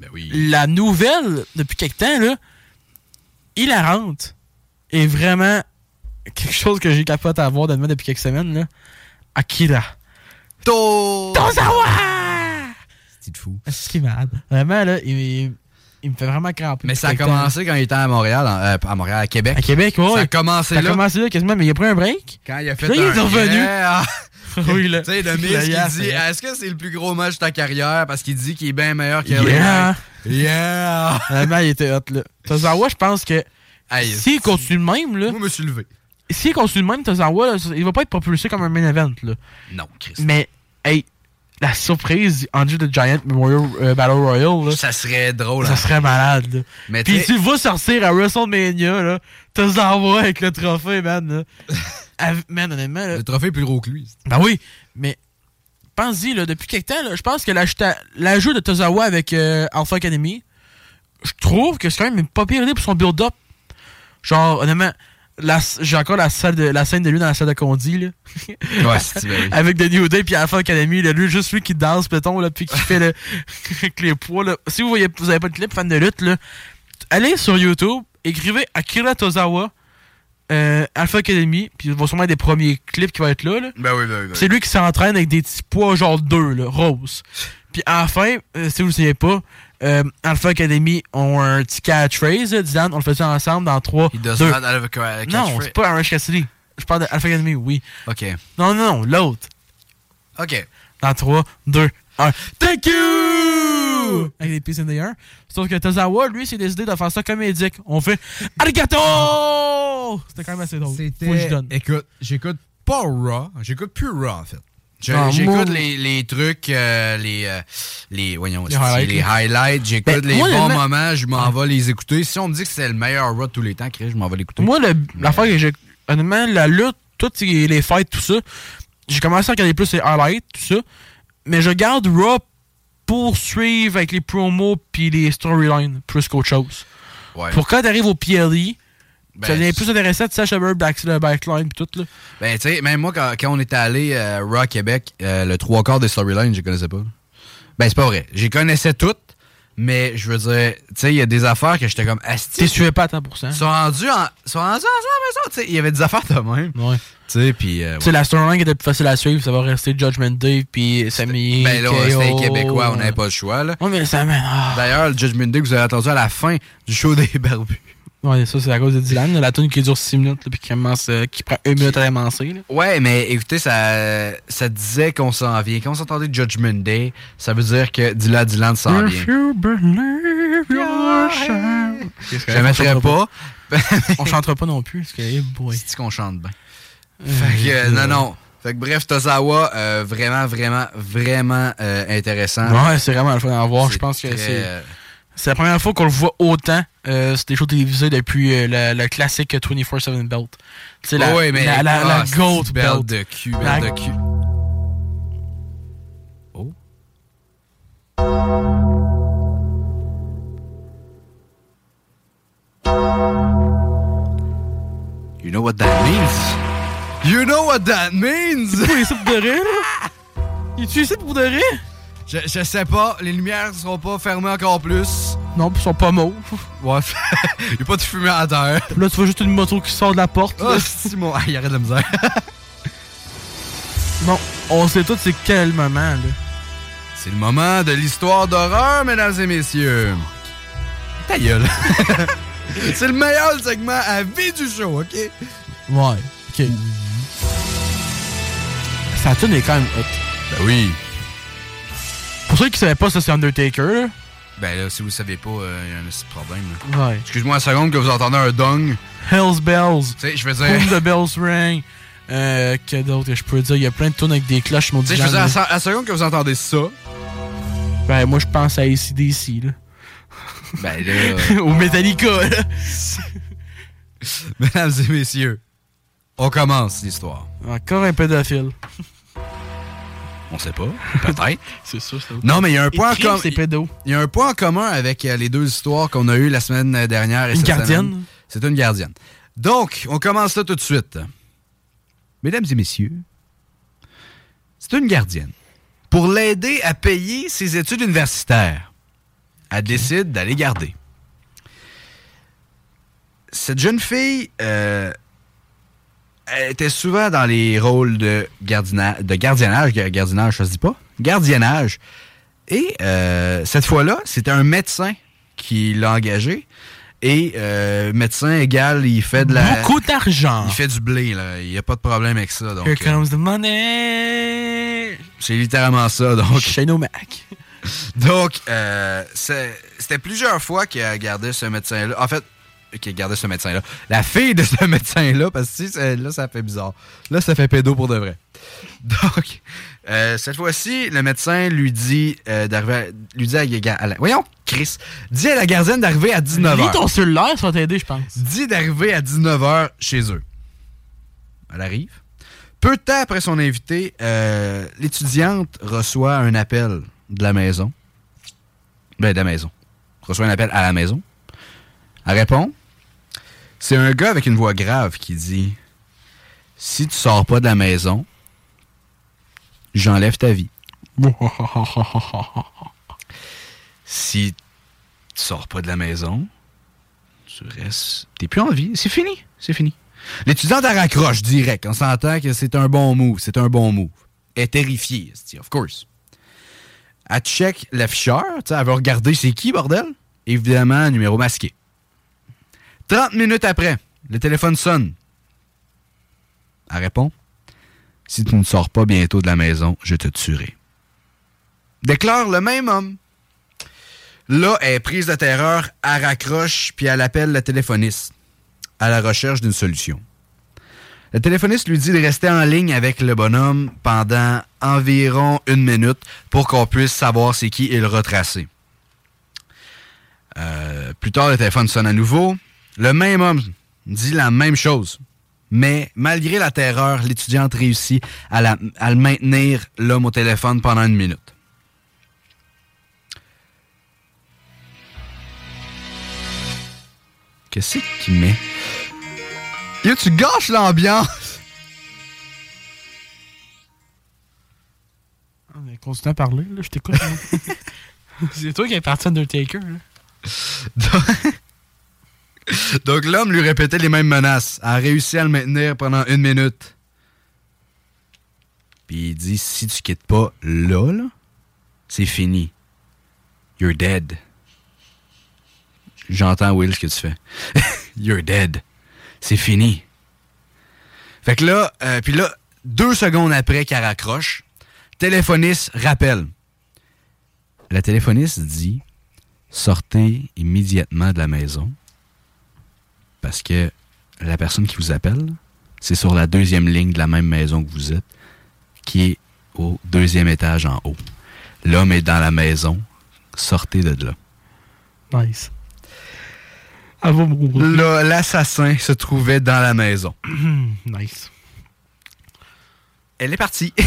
Ben oui. La nouvelle, depuis quelque temps, là, hilarante, est vraiment quelque chose que j'ai capoté à voir d'admettre depuis quelques semaines, là. Akira. To... Tozawa! C'est fou. C'est qui est malade? Vraiment, là, il, il- il me fait vraiment cramper. Mais ça a temps. commencé quand il était à Montréal, en- euh, à Montréal, à Québec. À Québec, ouais. Ça a commencé Ça a là. commencé là quasiment, mais il a pris un break. Quand il a fait Là, il est revenu. Oui, là. Tu sais, de Le Miz qui dit. Est-ce que c'est le plus gros match de ta carrière? Parce qu'il dit qu'il est bien meilleur que Yeah. Yeah Vraiment, il était hot, là. Tozawa, je pense que s'il continue le même, là. Moi, je me suis levé. S'il continue le même, Tozawa, il va pas être propulsé comme un main event, là. Non, Chris. Mais, hey, la surprise, Andrew the Giant Memorial euh, Battle Royale, là, Ça serait drôle. ça hein. serait malade, là. Mais Puis tu vas sortir à WrestleMania, là, Tozawa avec le trophée, man, man, honnêtement, là. Le trophée est plus gros que lui. Ben oui, mais pense-y, là, depuis quelque temps, je pense que l'ajout de Tozawa avec euh, Alpha Academy, je trouve que c'est quand même pas pire idée pour son build-up. Genre, honnêtement, j'ai encore la, salle de, la scène de lui dans la salle de Condi, là. Ouais, c'est ben. Avec The New Day puis Alpha Academy, là, lui, juste lui qui danse, péton, là, puis qui fait le, avec les poids, là. Si vous voyez, vous avez pas de clip fan de lutte, là, allez sur YouTube, écrivez Akira Tozawa, euh, Alpha Academy, puis il va sûrement être des premiers clips qui vont être là, là. Ben oui, ben oui. ben C'est lui qui s'entraîne avec des petits poids genre 2, là, rose. Puis à la fin, euh, si vous ne le savez pas, euh, Alpha Academy ont un petit catchphrase. Dylan, on le fait ça ensemble dans 3, He does 2. not have a Non, c'est pas Orange Cassidy. Je parle d'Alpha Academy, oui. OK. Non, non, non, l'autre. OK. Dans 3, 2, 1. Thank you! Avec des peace in the air. Sauf que Tozawa, lui, s'est décidé de faire ça comédique. On fait Arigato! C'était quand même assez drôle. Faut que je donne. Écoute, j'écoute pas Raw. J'écoute plus Raw, en fait. Ah, J'écoute les, les trucs, euh, les, euh, les, voyons, Les highlights, les highlights. J'écoute Ben, les moi, bons moments, je m'en vais les écouter. Si on me dit que c'est le meilleur Raw de tous les temps, Chris, je m'en vais l'écouter. Moi, l'affaire que j'ai. Honnêtement, la lutte, toutes les les fights, tout ça, j'ai commencé à regarder plus les highlights, tout ça. Mais je garde Raw pour suivre avec les promos puis les storylines plus qu'autre chose. Ouais. Pour quand t'arrives au PLE, Ben, ça devient plus intéressant de le back, le backline pis tout, là. Ben, tu sais, même moi, quand, quand on était allé euh, Raw Québec, euh, le trois quarts des storylines, je les connaissais pas. Ben, c'est pas vrai. Les connaissais toutes, mais je veux dire, tu sais, il y a des affaires que j'étais comme asti. T'es suivi pas à 100%. Ils sont rendus, en, sont rendus ensemble, sais. Il y avait des affaires de même. Ouais. Tu sais, puis. euh, Tu sais, la storyline qui était plus facile à suivre, ça va rester Judgment Day puis Sami. Ben là, c'était québécois, on n'avait pas le choix, là. Ouais, mais ça mène. ah. D'ailleurs, le Judgment Day que vous avez entendu à la fin du show des barbus. Ouais, ça, c'est à cause de Dylan, la tune qui dure 6 minutes, puis qui, commence, euh, qui prend 1 minute à avancer, là. Ouais, mais écoutez, ça, ça disait qu'on s'en vient. Quand on s'entendait Judgment Day, ça veut dire que Dylan Dylan s'en vient. you believe yourself. Je ne mettrais pas. On chantera pas non plus, parce que, eh boy. C'est qu'on chante bien? Fait que, euh, non, non. Fait que bref, Tozawa, euh, vraiment, vraiment, vraiment euh, intéressant. Ouais, c'est vraiment le fun à voir. Je pense que c'est. C'est la première fois qu'on le voit autant. Euh, c'est des shows télévisés depuis euh, le, le, classique 24-7 belt. C'est la, oh ouais, mais la, la, la, ah, la gold belt. de cul, belt de cul. Oh. You know what that means? You know what that means? C'est pour de rire? Il est-tu ici pour de rire? Je, je sais pas, les lumières seront pas fermées encore plus. Non, pis ils sont pas mauves. Ouais, il a pas de fumée à terre. Là, tu vois juste une moto qui sort de la porte. Oh, c'est mon. Ah, il arrête de la misère. Non, on sait tous c'est quel moment, là. C'est le moment de l'histoire d'horreur, mesdames et messieurs. Ta gueule. c'est le meilleur segment à vie du show, OK? Ouais, ok. Sa tune est quand même hot. Ben oui. Pour ceux qui savaient pas, ça c'est Undertaker, là. Ben là, si vous savez pas, il y a un petit problème. là. Ouais. Excuse-moi une seconde que vous entendez un dong. Hell's Bells. Tu sais, je veux dire. Boom the Bells Ring. Euh, que d'autre je peux dire? Il y a plein de tunes avec des cloches Tu sais, je veux dire, à la seconde que vous entendez ça, Ben, moi, je pense à ACDC, là. ben là. Au Metallica, là. mesdames et messieurs, on commence l'histoire. Encore un pédophile. On sait pas, peut-être. c'est sûr, c'est Non, mais il y a un point en commun. Il y a un point en commun avec euh, les deux histoires qu'on a eues la semaine dernière. Et Une gardienne? C'est une gardienne. Donc, on commence ça tout de suite. Mesdames et messieurs, c'est une gardienne. Pour l'aider à payer ses études universitaires, elle décide d'aller garder. Cette jeune fille euh, elle était souvent dans les rôles de, gardina- de gardiennage. Ga- Gardiennage, ça se dit pas? Gardiennage. Et euh, cette fois-là, c'était un médecin qui l'a engagé. Et euh, médecin égal, il fait de la... Beaucoup d'argent. Il fait du blé, là. Il n'y a pas de problème avec ça. Donc, Here euh, comes the money. c'est littéralement ça. Donc, Chez nos Mac. donc euh, c'était plusieurs fois qu'il a gardé ce médecin-là. En fait, a gardé ce médecin-là. La fille de ce médecin-là, parce que si, là, ça fait bizarre. Là, ça fait pédo pour de vrai. Donc, euh, cette fois-ci, le médecin lui dit euh, d'arriver à- lui dit à, la- à la- Voyons, Chris, dis à la gardienne d'arriver à 19h. Lis ton cellulaire, ça va t'aider, je pense. dit d'arriver à 19h chez eux. Elle arrive. Peu de temps après son invité, euh, l'étudiante reçoit un appel de la maison. Ben, de la maison. Reçoit un appel à la maison. Elle répond. C'est un gars avec une voix grave qui dit Si tu sors pas de la maison, j'enlève ta vie. si tu sors pas de la maison, tu restes. T'es plus en vie. C'est fini. C'est fini. L'étudiante, elle raccroche direct. On s'entend que c'est un bon move. C'est un bon move. Elle est terrifiée, of course. Elle check l'afficheur. tu sais, Elle veut regarder c'est qui, bordel? Évidemment, numéro masqué. 30 minutes après, le téléphone sonne. Elle répond Si tu ne sors pas bientôt de la maison, je te tuerai. Déclare le même homme. Là, est prise de terreur, elle raccroche, puis elle appelle le téléphoniste à la recherche d'une solution. Le téléphoniste lui dit de rester en ligne avec le bonhomme pendant environ une minute pour qu'on puisse savoir c'est qui et le retracer. Euh, plus tard, le téléphone sonne à nouveau. Le même homme dit la même chose. Mais malgré la terreur, l'étudiante réussit à, la- à le maintenir l'homme au téléphone pendant une minute. Qu'est-ce qu'il met? Yo, tu gâches l'ambiance! Ah, mais Continue à parler, là, je t'écoute. c'est toi qui es parti Undertaker, là. Donc l'homme lui répétait les mêmes menaces. Elle a réussi à le maintenir pendant une minute. Puis il dit si tu quittes pas là, c'est fini. You're dead. J'entends Will ce que tu fais. You're dead. C'est fini. Fait que là, euh, puis là, deux secondes après qu'elle raccroche, téléphoniste rappelle. La téléphoniste dit sortez immédiatement de la maison parce que la personne qui vous appelle, c'est sur la deuxième ligne de la même maison que vous êtes, qui est au deuxième étage en haut. L'homme est dans la maison, sortez de là. Nice. L'assassin se trouvait dans la maison. nice. Elle est partie.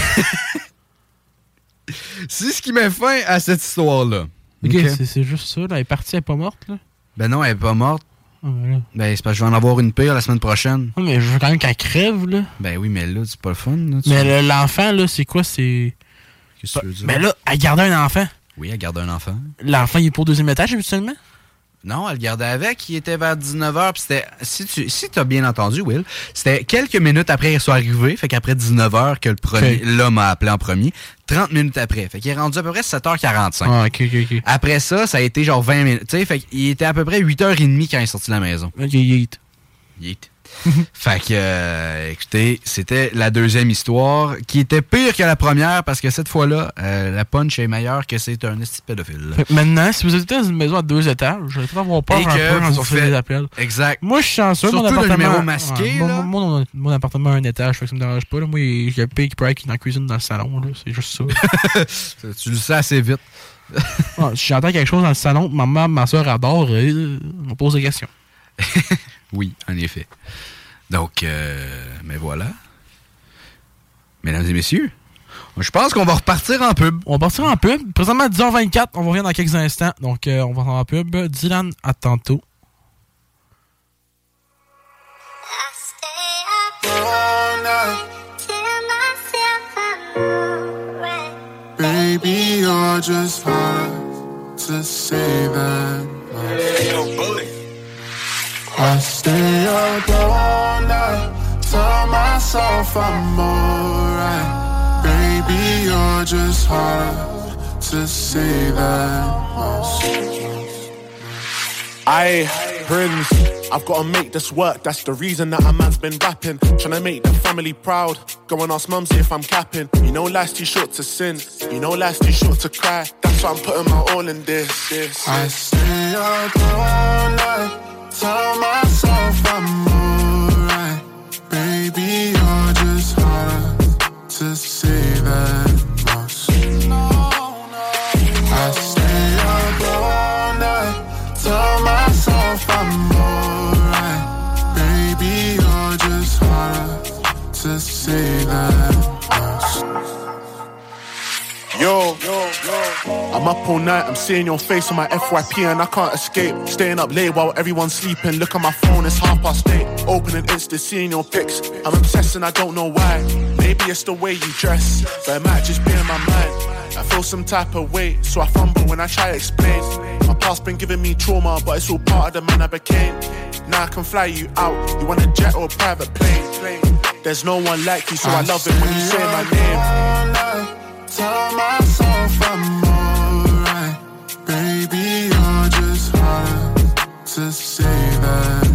c'est ce qui met fin à cette histoire-là. Ok, c'est- juste ça, là. Elle est partie, elle est pas morte, là? Ben non, elle est pas morte. Ben, c'est parce que je vais en avoir une pire la semaine prochaine. Ouais, mais je veux quand même qu'elle crève, là. Ben oui, mais là, c'est pas le fun. Là, Mais le- l'enfant, là, c'est quoi? C'est. Qu'est-ce que tu veux dire? Mais là, elle gardait un enfant. Oui, elle gardait un enfant. L'enfant, il est pour le deuxième étage, habituellement? Non, elle le gardait avec. Il était vers 19h. Puis c'était. Si tu si as bien entendu, Will, c'était quelques minutes après qu'il soit arrivé. Fait qu'après 19h que le premier Ok. l'homme a appelé en premier. 30 minutes après. Fait qu'il est rendu à peu près 7h45. Ah, ok, ok, ok. Après ça, ça a été genre 20 minutes. Tu sais, fait qu'il était à peu près 8h30 quand il est sorti de la maison. Ok, yeet. Yeet. fait que, euh, écoutez, c'était la deuxième histoire qui était pire que la première parce que cette fois-là, euh, la punch est meilleure que c'est un esti pédophile. Maintenant, si vous êtes dans une maison à deux étages, je vais avoir peur Et un que peu quand on fait des appels. Exact. Moi, je suis chanceux. mon Surtout le appartement, numéro masqué, Ouais, mon- là. mon, mon- mon appartement a un étage, fait que ça me dérange pas. Là. Moi, il y a Pig Pride qui est dans la cuisine dans le salon. C'est juste ça. tu le sais assez vite. Si j'entends quelque chose dans le salon, ma maman, ma soeur adore, euh, on pose des questions. Oui, en effet. Donc, euh, mais voilà. Mesdames et messieurs, je pense qu'on va repartir en pub. On va partir en pub. Présentement, à 10h24, on va revenir dans quelques instants. Donc, euh, on va en pub. Dylan, à tantôt. Baby, you're just hard to say that much. I stay up all night, tell myself I'm alright. Baby, you're just hard to say that. I Prince, I've gotta make this work. That's the reason that a man's been rapping. Tryna make the family proud. Go and ask mumsy if I'm capping. You know life's too short to sin. You know life's too short to cry. That's why I'm putting my all in this. this. I stay up all night, tell myself I'm alright. Baby, you're just hard to say that much. I stay up all night, tell myself I'm alright. Baby, you're just hard to say that much. Yo, I'm up all night, I'm seeing your face on my FYP and I can't escape. Staying up late while everyone's sleeping. Look at my phone, it's half past eight. Opening Insta, seeing your pics. I'm obsessed and I don't know why. Maybe it's the way you dress, but it might just be in my mind. I feel some type of weight, so I fumble when I try to explain. My past been giving me trauma, but it's all part of the man I became. Now I can fly you out. You want a jet or a private plane? There's no one like you, so I love it when you say my name. Tell myself I'm to say that.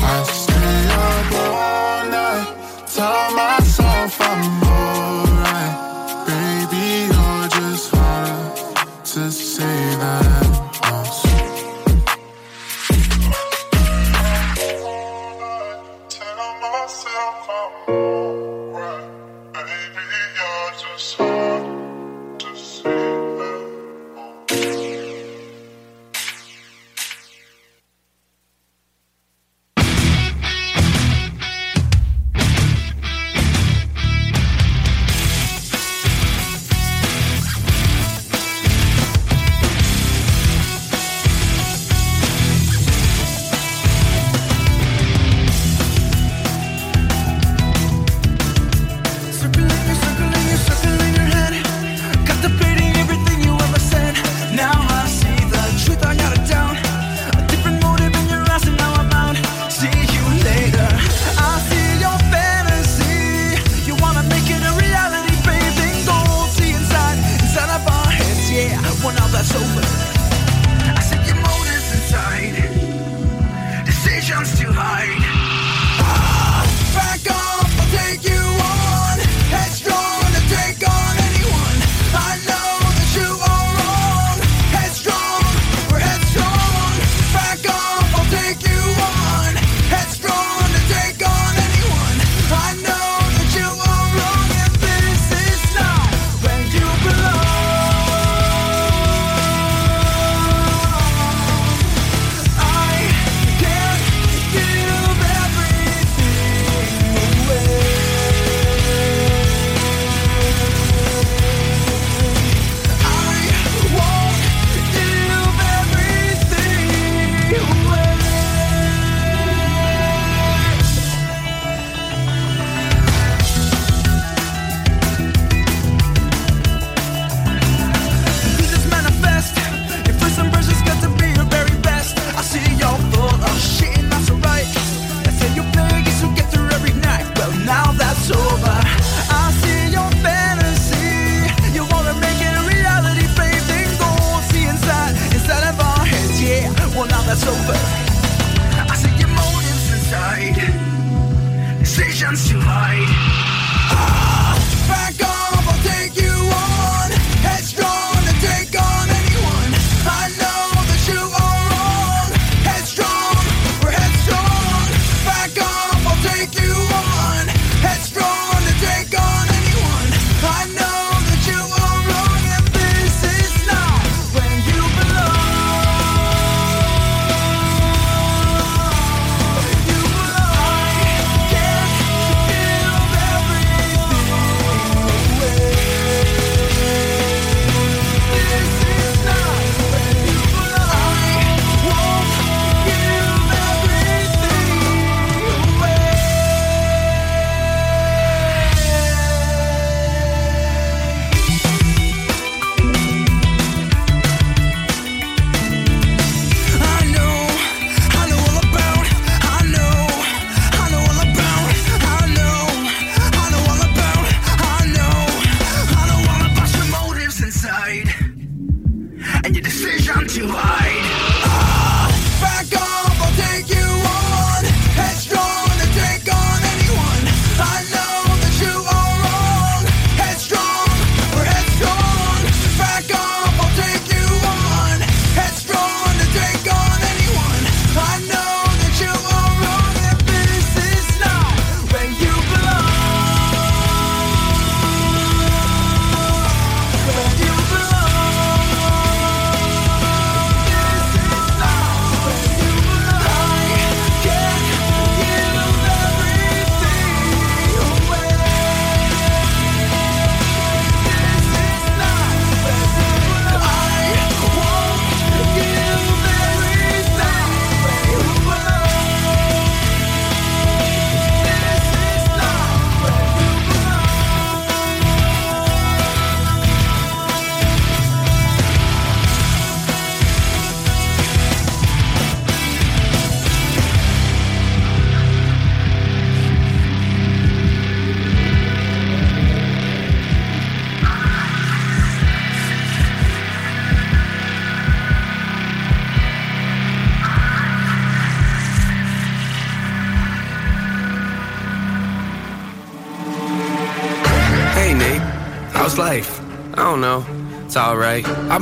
I stay up all night. Tell myself I'm alright. Baby, you're just hard to say that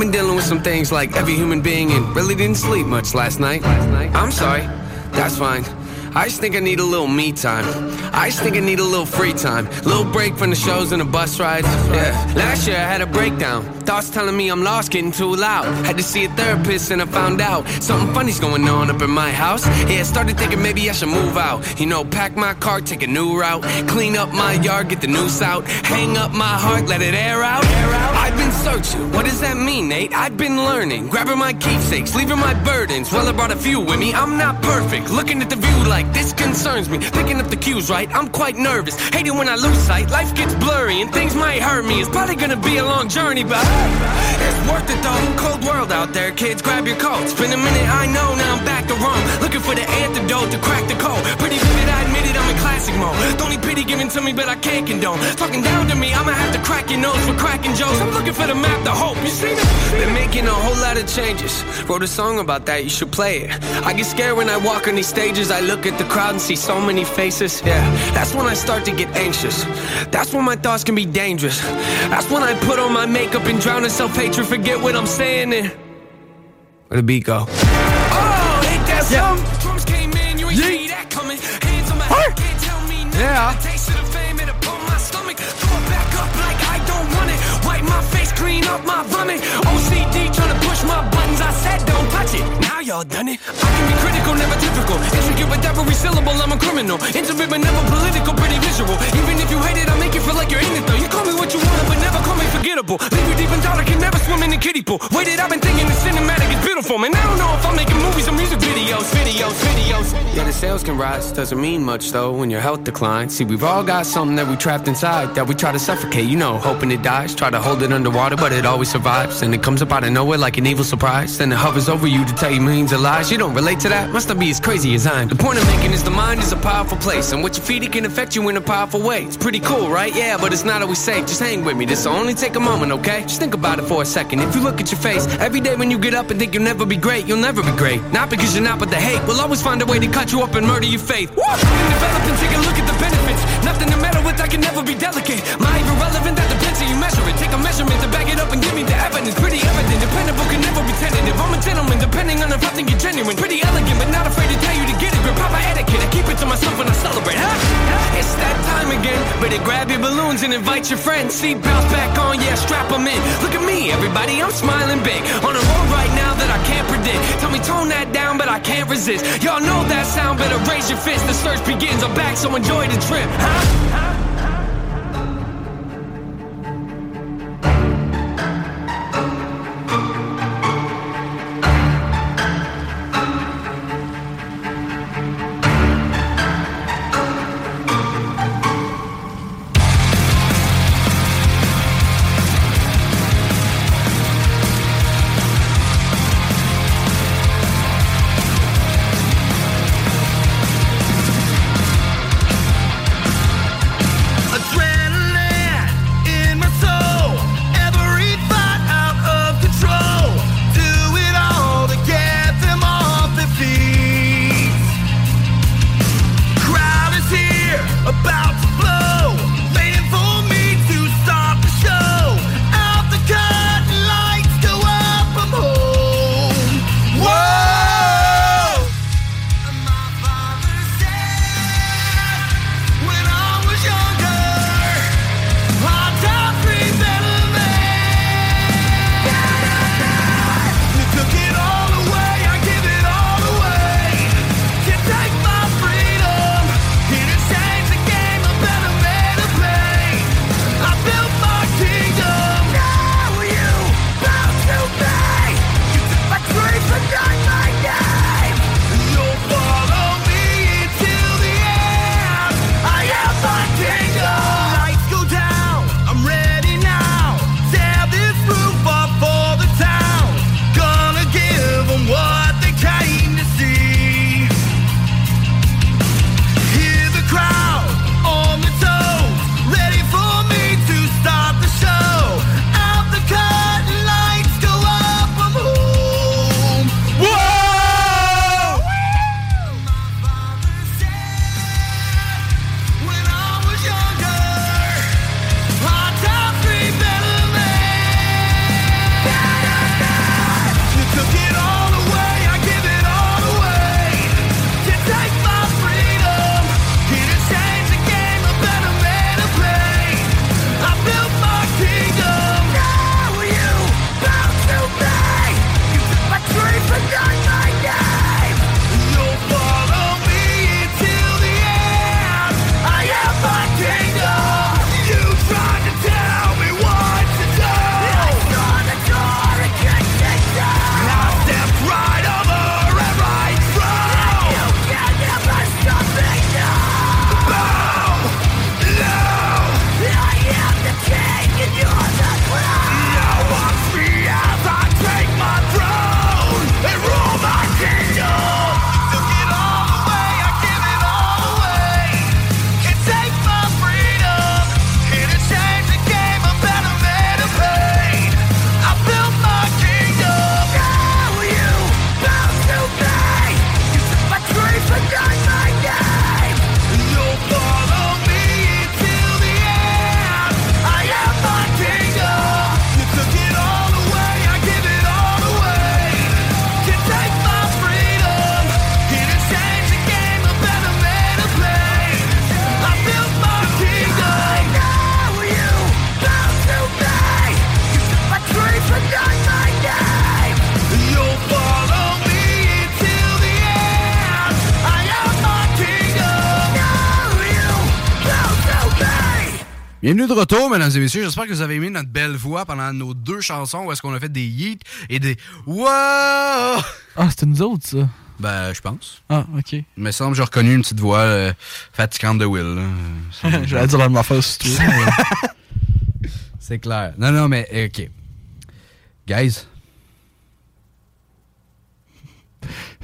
I've been dealing with some things like every human being and really didn't sleep much last night. I'm sorry. That's fine. I just think I need a little me time. I just think I need a little free time. Little break from the shows and the bus rides. Yeah. Last year I had a breakdown. Thoughts telling me I'm lost, getting too loud. Had to see a therapist and I found out something funny's going on up in my house. Yeah, started thinking maybe I should move out. You know, pack my car, take a new route. Clean up my yard, get the noose out. Hang up my heart, let it air out. I've been searching. What does that mean, Nate? I've been learning. Grabbing my keepsakes, leaving my burdens. Well, I brought a few with me. I'm not perfect. Looking at the view like this concerns me. Picking up the cues right. I'm quite nervous. Hating when I lose sight. Life gets blurry and things might hurt me. It's probably gonna be a long journey, but it's worth it though. Cold world out there, kids. Grab your coats. Been a minute, I know. Now I'm back to Rome. Looking for the antidote to crack the code. Pretty vivid, I admit it. I'm in classic mode. Don't need pity given to me, but I can't condone. Talking down to me, I'ma have to crack your nose for cracking jokes. I'm looking for the map, the hope. You see me? Been making a whole lot of changes. Wrote a song about that. You should play it. I get scared when I walk on these stages. I look at the crowd and see so many faces. Yeah, that's when I start to get anxious. That's when my thoughts can be dangerous. That's when I put on my makeup and drown in self hatred. Forget what I'm saying. And where the beat go? Oh, ain't that something? Drums came in, you ain't see that coming. Hands on my head, can't tell me nothing. Yeah. Clean up my vomit. OCD trying to push my buttons. I said don't touch it. Now y'all done it. I can be critical, never typical. Intricate with every syllable, I'm a criminal. Intimate but never political, pretty visual. Even if you hate it, I make you feel like you're in it though. You call me what you want, but never call me forgettable. Leave you deep in thought, I can never swim in the kiddie pool. Waited, I've been thinking the cinematic is beautiful, man. I don't know if I'm making movies or music videos, videos, videos. Yeah, the sales can rise, doesn't mean much though when your health declines. See, we've all got something that we trapped inside that we try to suffocate, you know, hoping it dies. Try to hold it underwater, but it always survives. And it comes up out of nowhere like an evil surprise. Then it hovers over you to tell you millions of lies. You don't relate to that? Must not be as crazy as I am. The point I'm making is the mind is a powerful place, and what you feed it can affect you in a powerful way. It's pretty cool, right? Yeah, but it's not always Just hang with me. This will only take a moment, okay? Just think about it for a second. If you look at your face every day when you get up and think you'll never be great, you'll never be great. Not because you're not, but the hate will always find a way to cut you up and murder your faith. Woo! And develop take a look at the benefits. Nothing to meddle with, I can never be delicate. My irrelevant, that depends and invite your friends. Seatbelts back on, yeah, strap them in. Look at me, everybody, I'm smiling big. On a road right now that I can't predict. Tell me tone that down, but I can't resist. Y'all know that sound, better raise your fist. The search begins. I'm back, so enjoy the trip. Huh? Bienvenue de retour, mesdames et messieurs. J'espère que vous avez aimé notre belle voix pendant nos deux chansons où est-ce qu'on a fait des yeets et des wow. Ah, c'était nous autres, ça. Ben, je pense. Ah, ok. Il me semble que j'ai reconnu une petite voix euh, fatigante de Will. là. J'allais dire la même affaire. C'est clair. Non, non, mais euh, OK. Guys,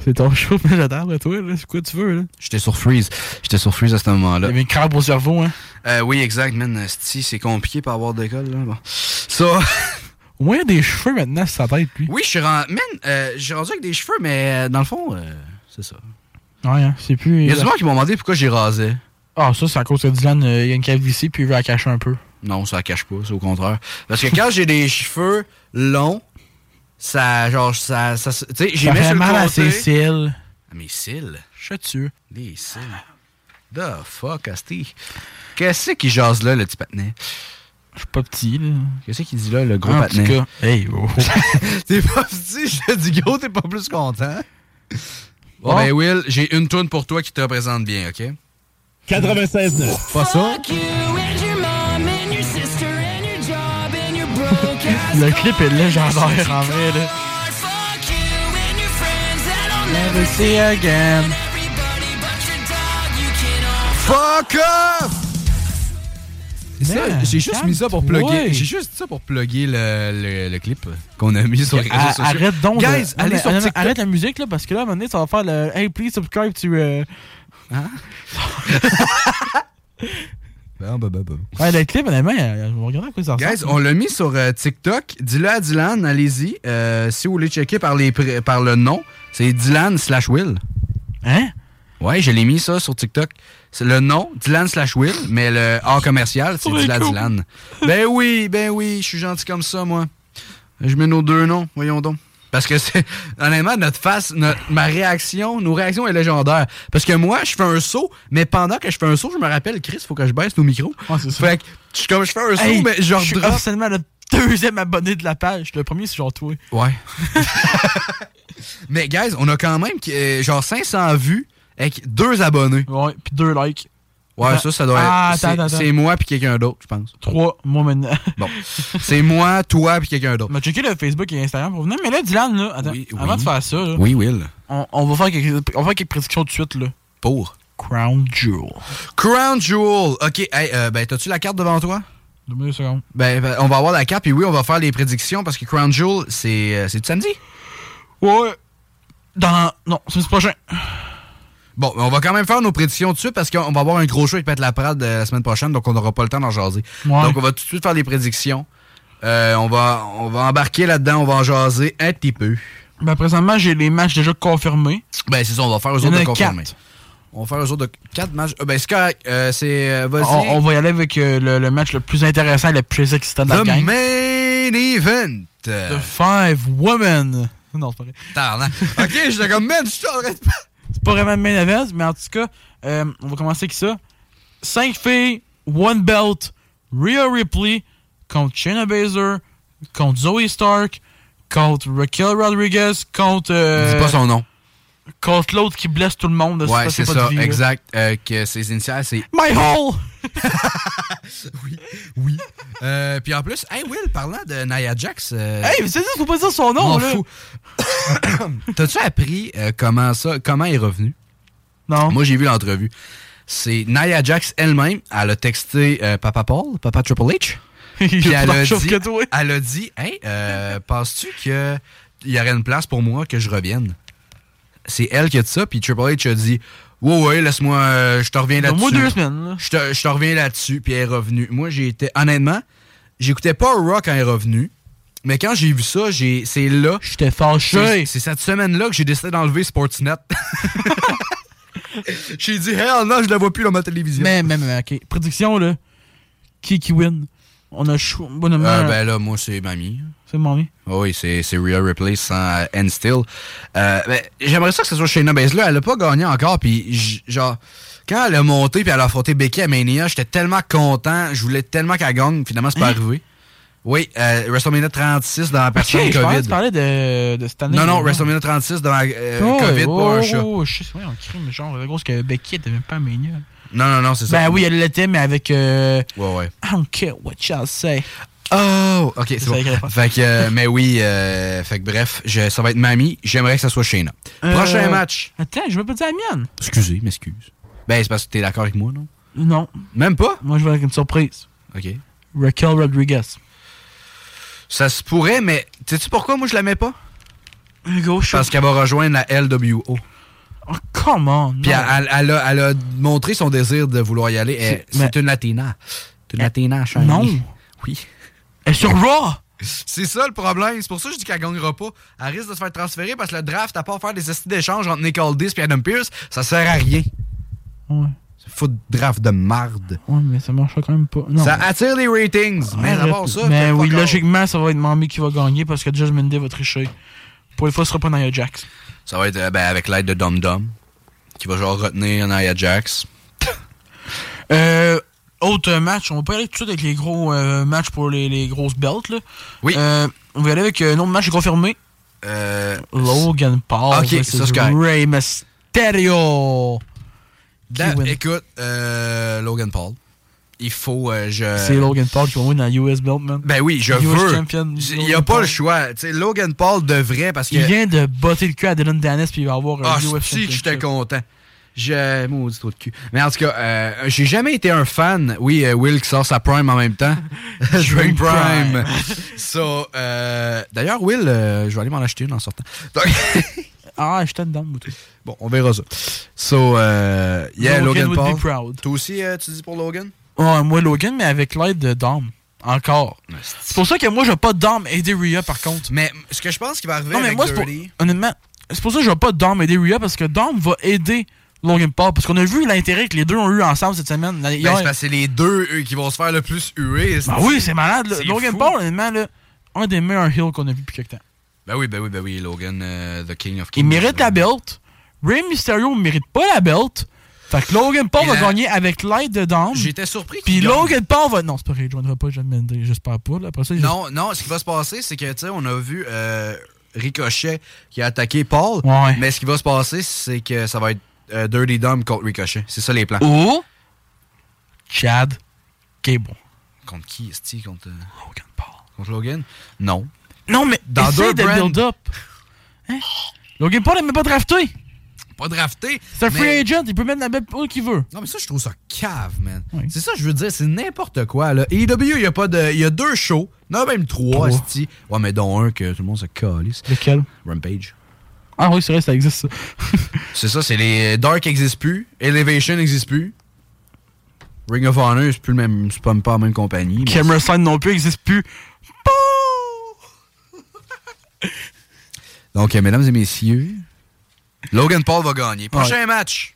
C'est ton show, mais j'adore, toi, là. C'est quoi tu veux, là? j'étais sur Freeze. J'étais sur Freeze à ce moment-là. Il y avait une crabe au cerveau, hein? Euh, oui, exact, man. Sti, c'est compliqué pour avoir d'école, là. Bon. Ça... Au moins, il y a des cheveux maintenant sur sa tête, lui. Oui, je suis rendu... Man, euh, j'ai rendu avec des cheveux, mais euh, dans le fond, euh, c'est ça. Ouais, hein, c'est plus. Il y a du monde qui m'ont demandé pourquoi j'ai rasé. Ah, ça, c'est à cause que Dylan, euh, il y a une calvitie, puis il veut la cacher un peu. Non, ça la cache pas, c'est au contraire. Parce que quand j'ai des cheveux longs, ça, genre, ça, ça, tu sais, j'ai Ça mis fait sur le mal à ses cils. À mes cils? Je sais tu Des cils. The fuck, Asti. Qu'est-ce qui jase là, le petit patinet? Je suis pas petit, là. Qu'est-ce qu'il dit là, le gros Ah, en patinet? tout cas, hey, oh. t'es pas petit, je te dis gros, t'es pas plus content? Bon, ben, Will, j'ai une toune pour toi qui te représente bien, OK? 96.9. Pas ça? Le clip est légendaire, en vrai, là. Never see again. Fuck off! J'ai juste mis ça pour plugger. J'ai juste dit ça pour plugger le, le, le clip qu'on a mis sur les réseaux sociaux. Arrête donc. de- Guys, Non, allez mais- sur non, TikTok. Arrête la musique, là, parce que là, à un moment donné, ça va faire le Hey, please subscribe to. euh, Bon, bon, bon, bon. Ouais, le clip, honnêtement, je vais regarder à quoi ça ressemble. Guys, on l'a mis sur euh, TikTok. Dis-le à Dylan, allez-y. Euh, si vous voulez checker par, les, pr- par le nom, c'est Dylan slash Will. Hein? Ouais, je l'ai mis ça sur TikTok. C'est le nom, Dylan slash Will, mais le A commercial, c'est Oh, Dylan cool. Dylan. Ben oui, ben oui, je suis gentil comme ça, moi. Je mets nos deux noms, voyons donc. Parce que c'est, honnêtement, notre face, notre- ma réaction, nos réactions est légendaire. Parce que moi, je fais un saut, mais pendant que je fais un saut, je me rappelle, Chris, faut que je baisse nos micros. Fait que, je, comme je fais un saut, mais je je suis officiellement le deuxième abonné de la page. Le premier, c'est genre toi. Ouais. mais, guys, on a quand même euh, genre 500 vues avec deux abonnés. Ouais, puis deux likes. Ouais, ça, ça doit Ah, être. attends, c'est- attends, C'est moi puis quelqu'un d'autre, je pense. Trois, moi maintenant. Bon. c'est moi, toi puis quelqu'un d'autre. On va checker le Facebook et Instagram pour venir. Mais là, Dylan, là, attends, avant oui. de faire ça, là, Oui, Will. on, on va faire quelques, on va faire quelques prédictions tout de suite. Là. Pour Crown Jewel. Crown Jewel. OK, hey, euh, ben, t'as-tu la carte devant toi? Deux secondes. Ben, ben, on va avoir la carte, puis oui, on va faire les prédictions parce que Crown Jewel, c'est euh, c'est du samedi? Ouais. Dans. Non, c'est le prochain. Bon, on va quand même faire nos prédictions tout de suite parce qu'on va avoir un gros show avec Pet Laprade euh, la semaine prochaine, donc on n'aura pas le temps d'en jaser. Ouais. Donc on va tout de suite faire les prédictions. Euh, on, va, on va embarquer là-dedans, on va en jaser un petit peu. Ben, présentement, j'ai les matchs déjà confirmés. Ben, c'est ça, on va faire eux autres de confirmer. quatre. On va faire eux autres de 4 matchs. Euh, ben, c'est correct. Euh, c'est. euh. On, on va y aller avec le, le match le plus intéressant et le plus excitant de la The gang. main event. The Five Women. Non, c'est pas vrai. Ok, j'étais comme, man, je suis en train de. C'est pas vraiment le main event, mais en tout cas, euh, on va commencer avec ça. 5 filles, one belt, Rhea Ripley contre Shayna Baszler, contre Zoe Stark, contre Raquel Rodriguez, contre. euh, Dis pas son nom. Contre l'autre qui blesse tout le monde. de Ouais, c'est ça, vie, exact. Euh, que ses initiales, c'est. My hole! Oui. Euh, puis en plus, hey Will, parlant de Nia Jax. euh, Hey, mais c'est ça, faut pas dire son nom, là. T'as-tu appris euh, comment ça, comment elle est revenue? Non. Moi, j'ai vu l'entrevue. C'est Nia Jax elle-même, elle a texté Papa Paul, Papa Triple H. Puis elle a, dit, que toi. elle a dit, hey, euh, penses-tu qu'il y aurait une place pour moi que je revienne? C'est elle qui a dit ça, puis Triple H a dit, ouais, ouais, laisse-moi, euh, je te reviens là-dessus. Donne-moi deux semaines, là. Je te, je te reviens là-dessus, puis elle est revenue. Moi, j'ai été, honnêtement, j'écoutais pas Raw quand elle est revenue, mais quand j'ai vu ça, j'ai, c'est là. J'étais fâché. C'est, c'est cette semaine-là que j'ai décidé d'enlever Sportsnet. j'ai dit, hell non, je la vois plus dans ma télévision. Mais, mais, mais, ok. Prédiction, là. Qui qui win? On a chou... bonnement. Euh, ben là, moi, c'est mamie. C'est mamie. Oh oui, c'est, Rhea Ripley sans euh, End Still. Euh, ben, j'aimerais ça que ce soit Shayna Baszler. Elle a pas gagné encore, puis genre, quand elle a monté puis elle a affronté Becky à Mania, j'étais tellement content. Je voulais tellement qu'elle gagne. Finalement, c'est pas Hein? arrivé. Oui, euh, WrestleMania 36 dans la Ok, personne je pensais que COVID. tu parlais de, de cette année. Non, non. WrestleMania 36 dans la euh, Oh, COVID, oh, pas un oh, chat. Oh, je sais, ouais, on crime, genre, la grosse que Becky était même pas Mania. Non, non, non, c'est ça. Ben oui, elle l'était, mais avec. euh, Ouais, ouais. I don't care what y'all say. Oh, ok, c'est bon. fait. Que, euh, mais oui, euh, fait que bref, je- ça va être Mamie. J'aimerais que ça soit Shayna. Prochain Euh, match. Attends, je vais pas dire la mienne. Excusez, m'excuse. Ben, c'est parce que t'es d'accord avec moi, non? Non. Même pas? Moi, je vais avec une surprise. Ok. Raquel Rodriguez. Ça se pourrait, mais sais-tu pourquoi moi je la mets pas? Gauche. Parce qu'elle va rejoindre la LWO. Oh, come on. Puis elle, elle a, elle a montré son désir de vouloir y aller. C'est- une Latina. C'est une Latina, chérie. Non. Oui. Elle est sur Raw. C'est ça le problème. C'est pour ça que je dis qu'elle gagnera pas. Elle risque de se faire transférer parce que le draft, à part faire des estis d'échange entre Nick Aldis et Adam Pierce, ça sert à rien. Ouais. C'est fou de draft de marde. Ouais, mais ça marchera quand même pas. Non. Ça attire les ratings. Mais part ça, Mais oui, logiquement, ça va être Mamie qui va gagner parce que Jasmine Day va tricher. Pour une fois, ce sera pas Nia Jax. Ça va être euh, ben, avec l'aide de Dom Dom qui va genre retenir Nia Jax. Euh, autre match, on va pas aller tout de suite avec les gros euh, matchs pour les, les grosses belts. Là. Oui. Euh, on va aller avec un autre match confirmé. Euh, Logan Paul. Ok, versus ça. Rey Mysterio. Win? écoute, euh, Logan Paul. Il faut. euh, je... C'est Logan Paul qui va dans US belt, man. Ben oui, je US veux. champion, Il n'y a pas Paul. le choix. Logan Paul devrait parce que. Il vient de botter le cul à Dylan Dennis puis il va avoir un Ah, US si, j'étais content. J'ai maudit trop de cul. Mais en tout cas, euh, j'ai jamais été un fan. Oui, euh, Will qui sort sa Prime en même temps. Dream Prime. so, euh, D'ailleurs, Will, euh, je vais aller m'en acheter une en sortant. Donc- Ah, j'étais dedans, moi, tout. bon, on verra ça. So, euh, yeah, Logan Logan, Paul. Toi aussi, euh, tu dis pour Logan? Ouais, moi, Logan, mais avec l'aide de Dom. Encore. C'est pour ça que moi, je vais pas Dom aider Rhea, par contre. Mais ce que je pense qu'il va arriver Non, mais avec moi, pour, Dirty- honnêtement, c'est pour ça que je vais pas Dom aider Rhea parce que Dom va aider Logan Paul. Parce qu'on a vu l'intérêt que les deux ont eu ensemble cette semaine. Ben, c'est parce que c'est les deux eux, qui vont se faire le plus huer. Ben oui, c'est malade. là. Logan fou. Paul, honnêtement, là, un des meilleurs heels qu'on a vu depuis quelque temps. Ben oui, ben oui, ben oui, Logan, euh, the king of kings. Il mérite la belt. Rey Mysterio mérite pas la belt. Fait que Logan Paul Et va gagner avec l'aide de Dom. J'étais surpris Puis. Logan Paul va. Non, c'est pas vrai, il joindra pas Jasmine Day, j'espère pas. Là. Après ça, il- Non, non, ce qui va se passer, c'est que, tu sais, on a vu euh, Ricochet qui a attaqué Paul. Ouais. Mais ce qui va se passer, c'est que ça va être euh, Dirty Dom contre Ricochet. C'est ça les plans. Ou Chad Gable. Contre qui, est Contre Logan Paul. Contre Logan? Non. Non, mais Dans deux de brands. build up. Hein? Logan Paul, n'est pas drafté. Pas drafté. C'est un mais- free agent, il peut mettre la belle où qu'il veut. Non, mais ça, je trouve ça cave, man. C'est ça, je veux dire, c'est n'importe quoi, là. AEW, il y a pas de. Il y a deux shows. Non, même trois, Trois. Ouais, mais dont un que tout le monde se calisse. Lequel Rampage. Ah oui, c'est vrai, ça existe ça. C'est ça, c'est les Dark n'existe plus, Elevation n'existe plus. Ring of Honor, c'est plus le même, c'est pas, pas la même compagnie. Camera Sign non plus n'existe plus. Donc, euh, mesdames et messieurs, Logan Paul va gagner. Prochain match.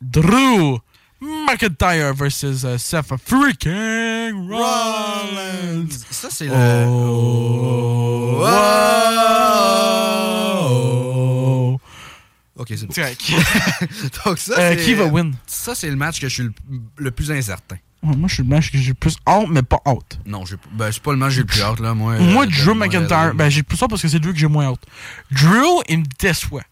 Drew McIntyre versus uh, Seth freaking Rollins. Ça, c'est le. Oh. Oh. Ok, c'est bon. Donc, ça, Euh, qui va win? Ça, c'est le match que je suis le, le plus incertain. Ouais, moi, je suis le match que j'ai le plus hâte, mais pas hâte. Non, ben, c'est pas le match que j'ai le plus hâte, là. Moi, Moi, euh, Drew McIntyre, ben, j'ai plus ça parce que c'est Drew que j'ai moins hâte. Drew, il me déçoit.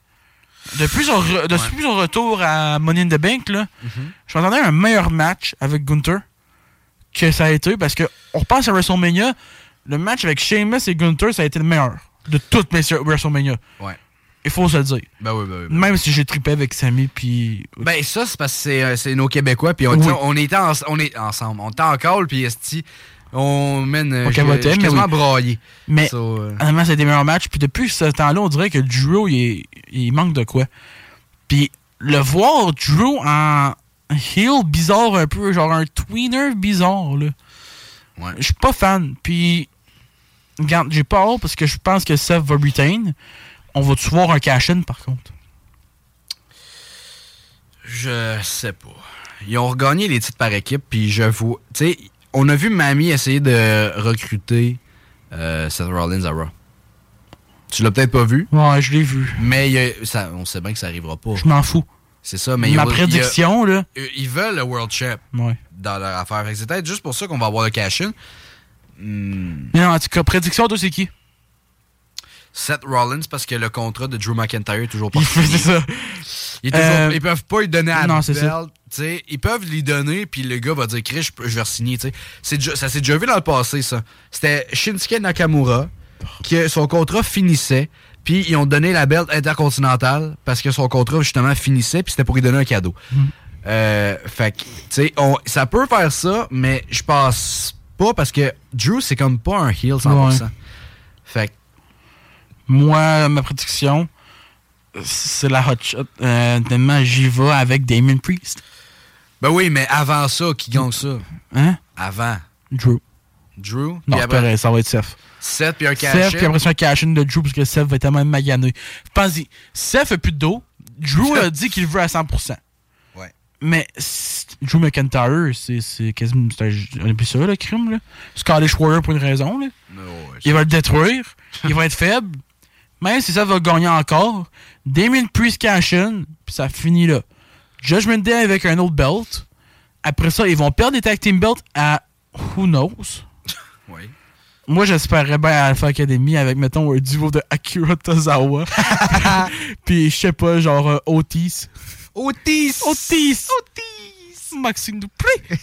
Depuis son, re- son retour à Money in the Bank, là, Mhm. je m'attendais à un meilleur match avec Gunther que ça a été parce que on repense à WrestleMania, le match avec Sheamus et Gunther, ça a été le meilleur de toutes mes WrestleMania. Ouais. Il faut se le dire. Ben oui, ben oui. ben Même si j'ai trippé avec Sammy, puis. Ben ça, c'est parce que c'est, euh, nos Québécois, puis on, Oui. on était en- on est ensemble. On était en call, puis esti, on mène... euh, capotait, mais quasiment oui. braillé. Mais So, euh, honnêtement, c'est des meilleurs matchs. Puis depuis ce temps-là, on dirait que Drew, il, il manque de quoi. Puis le voir Drew en heel bizarre un peu, genre un tweener bizarre, là. Ouais. Je suis pas fan. Puis, regarde, j'ai pas hâte parce que je pense que Seth va retain. On va-tu voir un cash-in, par contre? Je sais pas. Ils ont regagné les titres par équipe, puis je vous... Tu sais, on a vu Mamie essayer de recruter euh, Seth Rollins à Raw. Tu l'as peut-être pas vu. Ouais, je l'ai vu. Mais il y a- ça, on sait bien que ça arrivera pas. Je m'en fous. C'est ça, mais il y Ma il y a- prédiction, là. euh, Ils veulent le World Champ Ouais. dans leur affaire. C'est peut-être juste pour ça qu'on va avoir le cash-in. Hmm. Mais non, en tout cas, prédiction, toi, c'est qui? Seth Rollins parce que le contrat de Drew McIntyre est toujours pas fini. ça. Il est toujours- Euh, Ils peuvent pas lui donner à non, belt. Ils peuvent lui donner, puis le gars va dire Chris, je, vais signer. Ça s'est déjà vu dans le passé, ça. C'était Shinsuke Nakamura, que son contrat finissait, puis ils ont donné la belt intercontinentale parce que son contrat, justement, finissait, puis c'était pour lui donner un cadeau. Hmm. Euh, fait que, tu sais, ça peut faire ça, mais je pense pas parce que Drew, c'est comme pas un heel 100%. Ouais. Fait que, Moi, ma prédiction, c'est la hot shot. Euh, tellement j'y vais avec Damien Priest. ben oui, mais avant ça, qui gagne ça? Hein? Avant. Drew. Drew? Non, après- pareil, ça va être Seth. Seth puis un Seth, cash puis après ça, un cash-in de Drew, parce que Seth va être tellement magané. Pense-y, Seth a plus de dos. Drew a dit qu'il veut à 100%. Ouais. Mais Drew McIntyre, c'est quasiment. On a plus ça, le crime, là. Scottish Warrior pour une raison, là. il va le détruire. il va être faible. Même si ça va gagner encore, Damien Priest cash-in, puis ça finit là. Judgment Day avec un autre belt. Après ça, ils vont perdre les tag team belts à who knows? Oui. Moi, j'espérais bien à Alpha Academy avec, mettons, un duo de Akira Tozawa. Puis, je sais pas, genre euh, Otis. Otis! Otis! Otis! Maxime Dupré!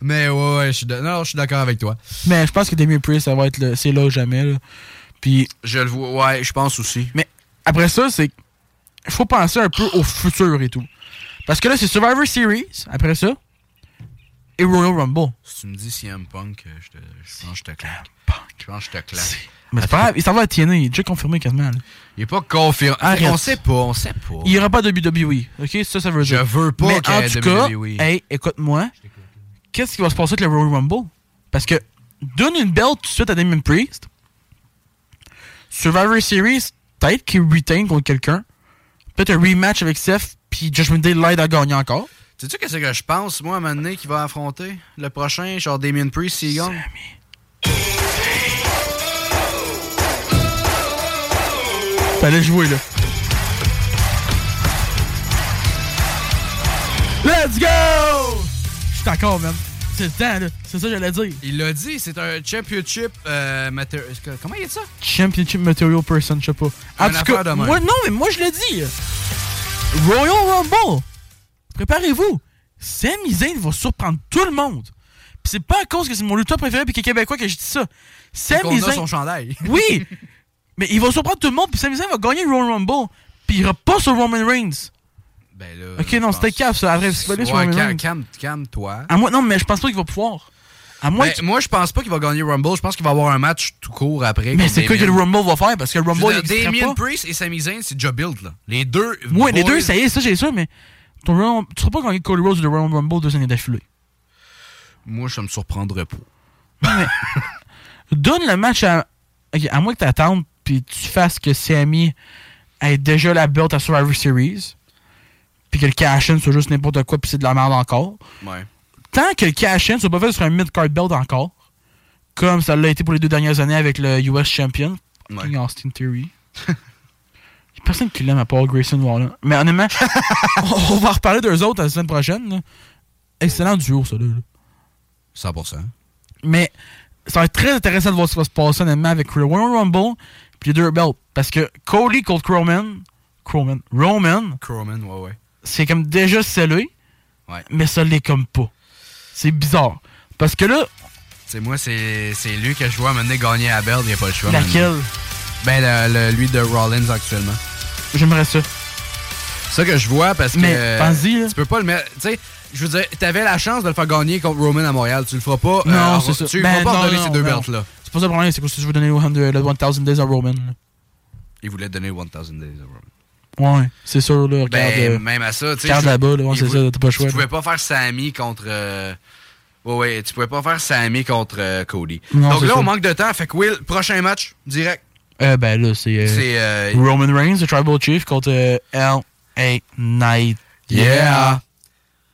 Mais ouais, ouais, je suis d'accord avec toi. Mais je pense que Damien Priest, ça va être le- c'est là ou jamais. Là. Puis, Je le vois, ouais, je pense aussi. mais après ça, c'est. Il faut penser un peu au futur et tout. Parce que là, c'est Survivor Series, après ça, et Royal Rumble. Si tu me dis CM Punk, euh, je, te, je pense que je te claque. Je pense que je te claque. Mais c'est pas grave, il s'en va à TNA, il est déjà confirmé quasiment. là. Il est pas confirmé. Arrête. On sait pas, on sait pas. Il n'y aura pas de WWE. OK? Ça, ça veut Je dire. veux pas Mais qu'il y en tout cas, WWE. hey, écoute-moi. Qu'est-ce qui va se passer avec le Royal Rumble? Parce que donne une belt tout de suite à Damien Priest. Survivor Series, peut-être qu'il retain contre quelqu'un. Peut-être un rematch avec Seth, puis Judgment Day l'aide à gagner encore. Sais-tu qu'est-ce que je pense, moi, à un moment donné, qui va affronter? Le prochain, genre Damien Priest, s'il gagne? Fallait jouer, là. Let's go! Je suis d'accord, man. C'est le temps, là. C'est ça que j'allais dire. Il l'a dit, c'est un championship euh, mater- Comment il dit ça? Championship Material Person, je sais pas. En tout cas, moi, non, mais moi, je l'ai dit. Royal Rumble. Préparez-vous. Sami Zayn va surprendre tout le monde. Puis c'est pas à cause que c'est mon lutteur préféré puis qu'il est québécois que je dis ça. Sami a Zayn. son chandail. Oui! mais il va surprendre tout le monde puis Sami Zayn va gagner le Royal Rumble. Puis il ira pas sur Roman Reigns. Ben là. Ok, non, c'était caf, ça. Après, c'est Ouais, calme, calme. À moi, non, mais je pense pas qu'il va pouvoir. À moins Ben, moi, je pense pas qu'il va gagner Rumble. Je pense qu'il va avoir un match tout court après. Mais c'est quoi que le. Rumble va faire? Parce que le Rumble, il existera Damien. Priest et Sami Zayn, c'est déjà build, là. Les deux. Ouais, les deux, ça y est, ça, j'ai ça, mais ton Royal- tu seras pas gagné Cody Rhodes de Royal Rumble deux années d'affilée. Moi, ça me surprendrait pas. Donne le match à. ok, à moins que tu attendes puis tu fasses que Sammy ait déjà la belt à Survivor Series, puis que le cash-in soit juste n'importe quoi, puis c'est de la merde encore. Ouais. Tant que le cash-in soit pas fait sur un mid-card belt encore, comme ça l'a été pour les deux dernières années avec le US Champion, Ouais. King Austin Theory. Y a personne qui l'aime à part Grayson Waller. Mais honnêtement, on on va reparler d'eux autres la semaine prochaine. là. Excellent duo, ça, là. là. 100%. Mais ça va être très intéressant de voir ce qui va se passer honnêtement avec le Royal Rumble puis les deux belts. Parce que Cody contre Crowman, Crowman, Roman, Crowman, ouais, ouais. C'est comme déjà scellé, Ouais. mais ça l'est comme pas. C'est bizarre. Parce que là, C'est moi, c'est lui que je vois mener gagner à belt, il n'y a pas le choix. maintenant. laquelle? Ben, le, le- lui de Rollins actuellement. J'aimerais ça. Ça que je vois parce que. Mais, euh. Tu peux pas le mettre. Tu sais, je veux dire, t'avais la chance de le faire gagner contre Roman à Montréal. Tu le feras pas. Non, euh, c'est ça. Tu lui Ben, pas non, donner non, ces deux belts-là. C'est pas ça le problème, c'est que si je veux donner le 100 le 1000 Days à Roman. là. Il voulait donner 1000 Days à Roman. Ouais, c'est sûr, là. Regarde, Ben, euh, même à ça, tu sais. regarde là-bas, là, ouais, il c'est voulait- ça, t'as pas le choix, Tu pouvais pas faire Sammy contre. euh, Ouais, ouais, tu pouvais pas faire Sammy contre euh, Cody. Non, Donc là, ça. on manque de temps. Fait que Will, prochain match, direct. Euh, ben là, c'est. euh, C'est, Roman Reigns, le Tribal Chief, contre L.A. Knight. Yeah!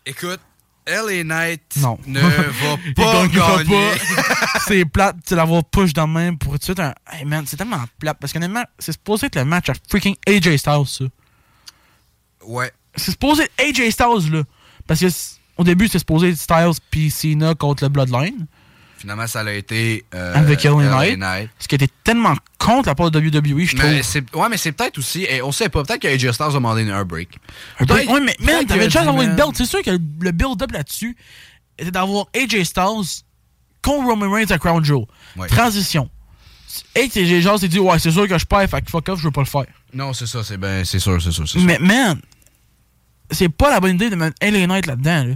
Écoute, LA Knight Non. ne va pas gagner. c'est plate, tu l'avoir push dans le même pour tout de suite un. Hey man, c'est tellement plate. Parce qu'honnêtement, c'est supposé être le match à freaking AJ Styles, ça. Ouais. C'est supposé être AJ Styles, là. Parce que au début, c'était supposé être Styles puis Cena contre le Bloodline. Finalement, ça a été. euh, avec LA Knight, Knight. Ce qui était tellement contre la part de WWE, je trouve. Ouais, mais c'est peut-être aussi. et on sait pas, peut-être que AJ Styles a demandé un break. Un break- Ouais, mais man, t'avais déjà d'avoir une belt. C'est sûr que le build-up là-dessus était d'avoir AJ Styles contre Roman Reigns à Crown. Ouais. Transition. Et AJ Styles s'est dit, ouais, c'est sûr que je perds, fait que fuck off, je veux pas le faire. Non, c'est ça, c'est ben, c'est sûr, c'est sûr, sûr. Mais man, c'est pas la bonne idée de mettre LA Knight là-dedans. Là.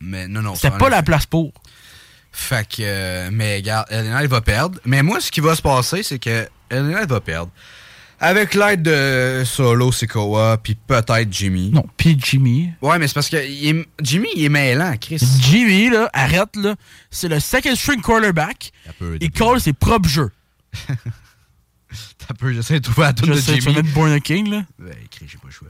Mais non, non. C'était pas la place pour. Fait que, euh, mais regarde, Elena, elle va perdre. Mais moi, ce qui va se passer, c'est que Elena, elle va perdre. Avec l'aide de Solo, Sikoa, puis peut-être Jimmy. Non, puis Jimmy. Ouais, mais c'est parce que il est- Jimmy, il est mêlant, Chris. Jimmy, là, arrête, là. C'est le second string quarterback. Il colle ses propres jeux. T'as peu, j'essaie de trouver la tune Je de sais, tu vas Jimmy. mettre Born a King, là. Ben, écrit, j'ai pas le choix.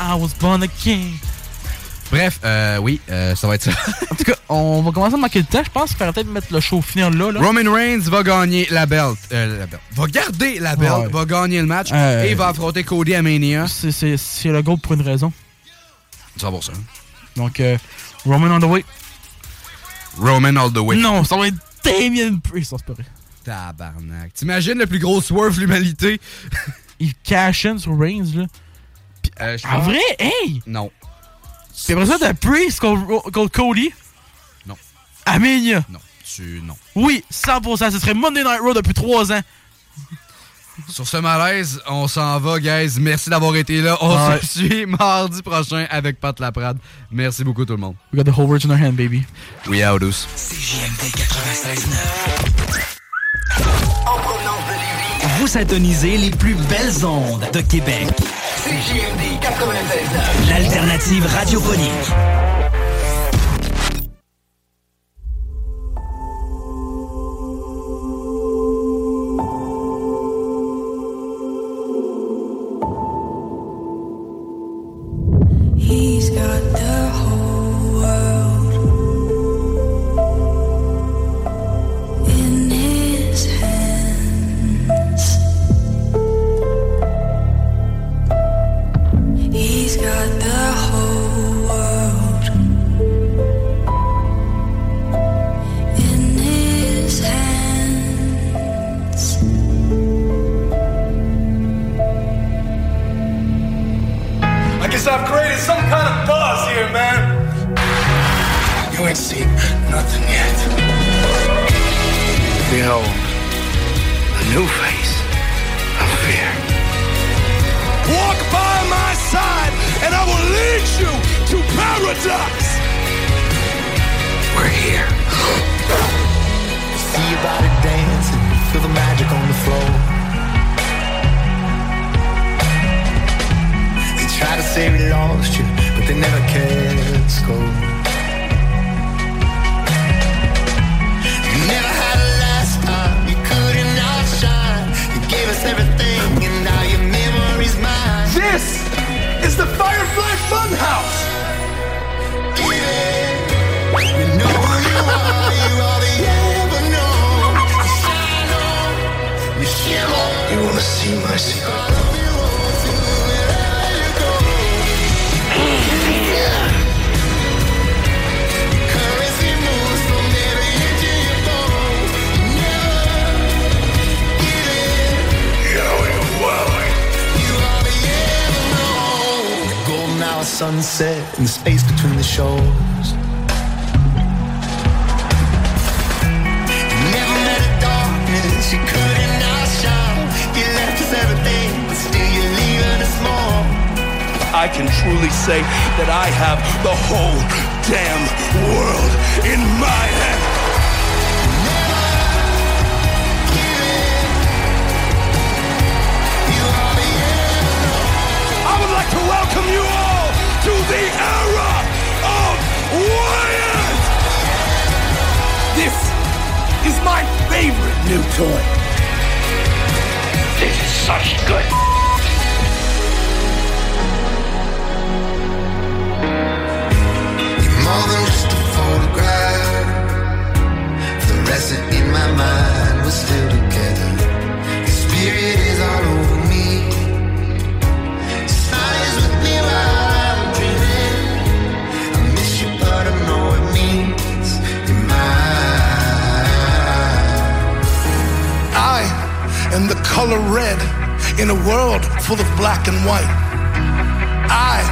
I was born a king. Bref, euh, oui, euh, ça va être ça. En tout cas, on va commencer à manquer de temps. Je pense qu'il faudrait peut-être mettre le show finir là. là. Roman Reigns va gagner la belt. euh, la belt. Va garder la belt, Ouais. va gagner le match et va affronter Cody à Mania. C'est- le goal pour une raison. 100%. Donc, euh, Roman on the way. Roman all the way. Non, ça va être Damien Priest, ça, vrai. Tabarnak. T'imagines le plus gros swerve de l'humanité? Il cash in sur Reigns, là. Euh, je En pense- vrai? Hey! Non. Puis après ça, t'as Priest contre, contre Cody? Non. Amenia. Non. Tu, non. Oui, 100%. Ce serait Monday Night Raw depuis 3 ans. Sur ce malaise, on s'en va, guys. Merci d'avoir été là. On Ouais. se suit mardi prochain avec Pat Laprade. Merci beaucoup, tout le monde. We got the whole world in our hand, baby. We out, douce. CJMD 96.9. Vous syntonisez les plus belles ondes de Québec. CJMD 96.9. L'alternative radiophonique. He's got the I've created some kind of buzz here, man. You ain't seen nothing yet. Behold, a new face of fear. Walk by my side, and I will lead you to paradise. We're here. See your body dancing, feel the magic on the floor. To say we lost you, but they never cared. Score. You never had a last time, you couldn't outshine. You gave us everything, and now your memory's mine. This is the Firefly Funhouse. You know who you are, you are the ever shine on, you shimmer. You wanna see my secret? Sunset and the space between the shores. You never met a darkness you couldn't outshine. You left us everything, but still you're leaving us more. I can truly say that I have the whole damn world in my hands. I would like to welcome you all to the era of Wyatt! This is my favorite new toy. This is such good. You're more than just a photograph. Fluorescent in my mind, we're still together. In a world full of black and white. I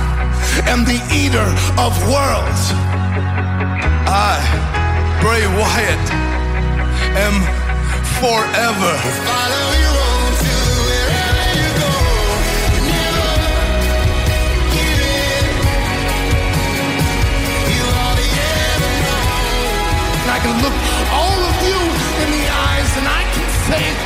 am the eater of worlds. I, Bray Wyatt, am forever. Follow you on to wherever you go. Never give in. You are the ever known. And I can look all of you in the eyes and I can say,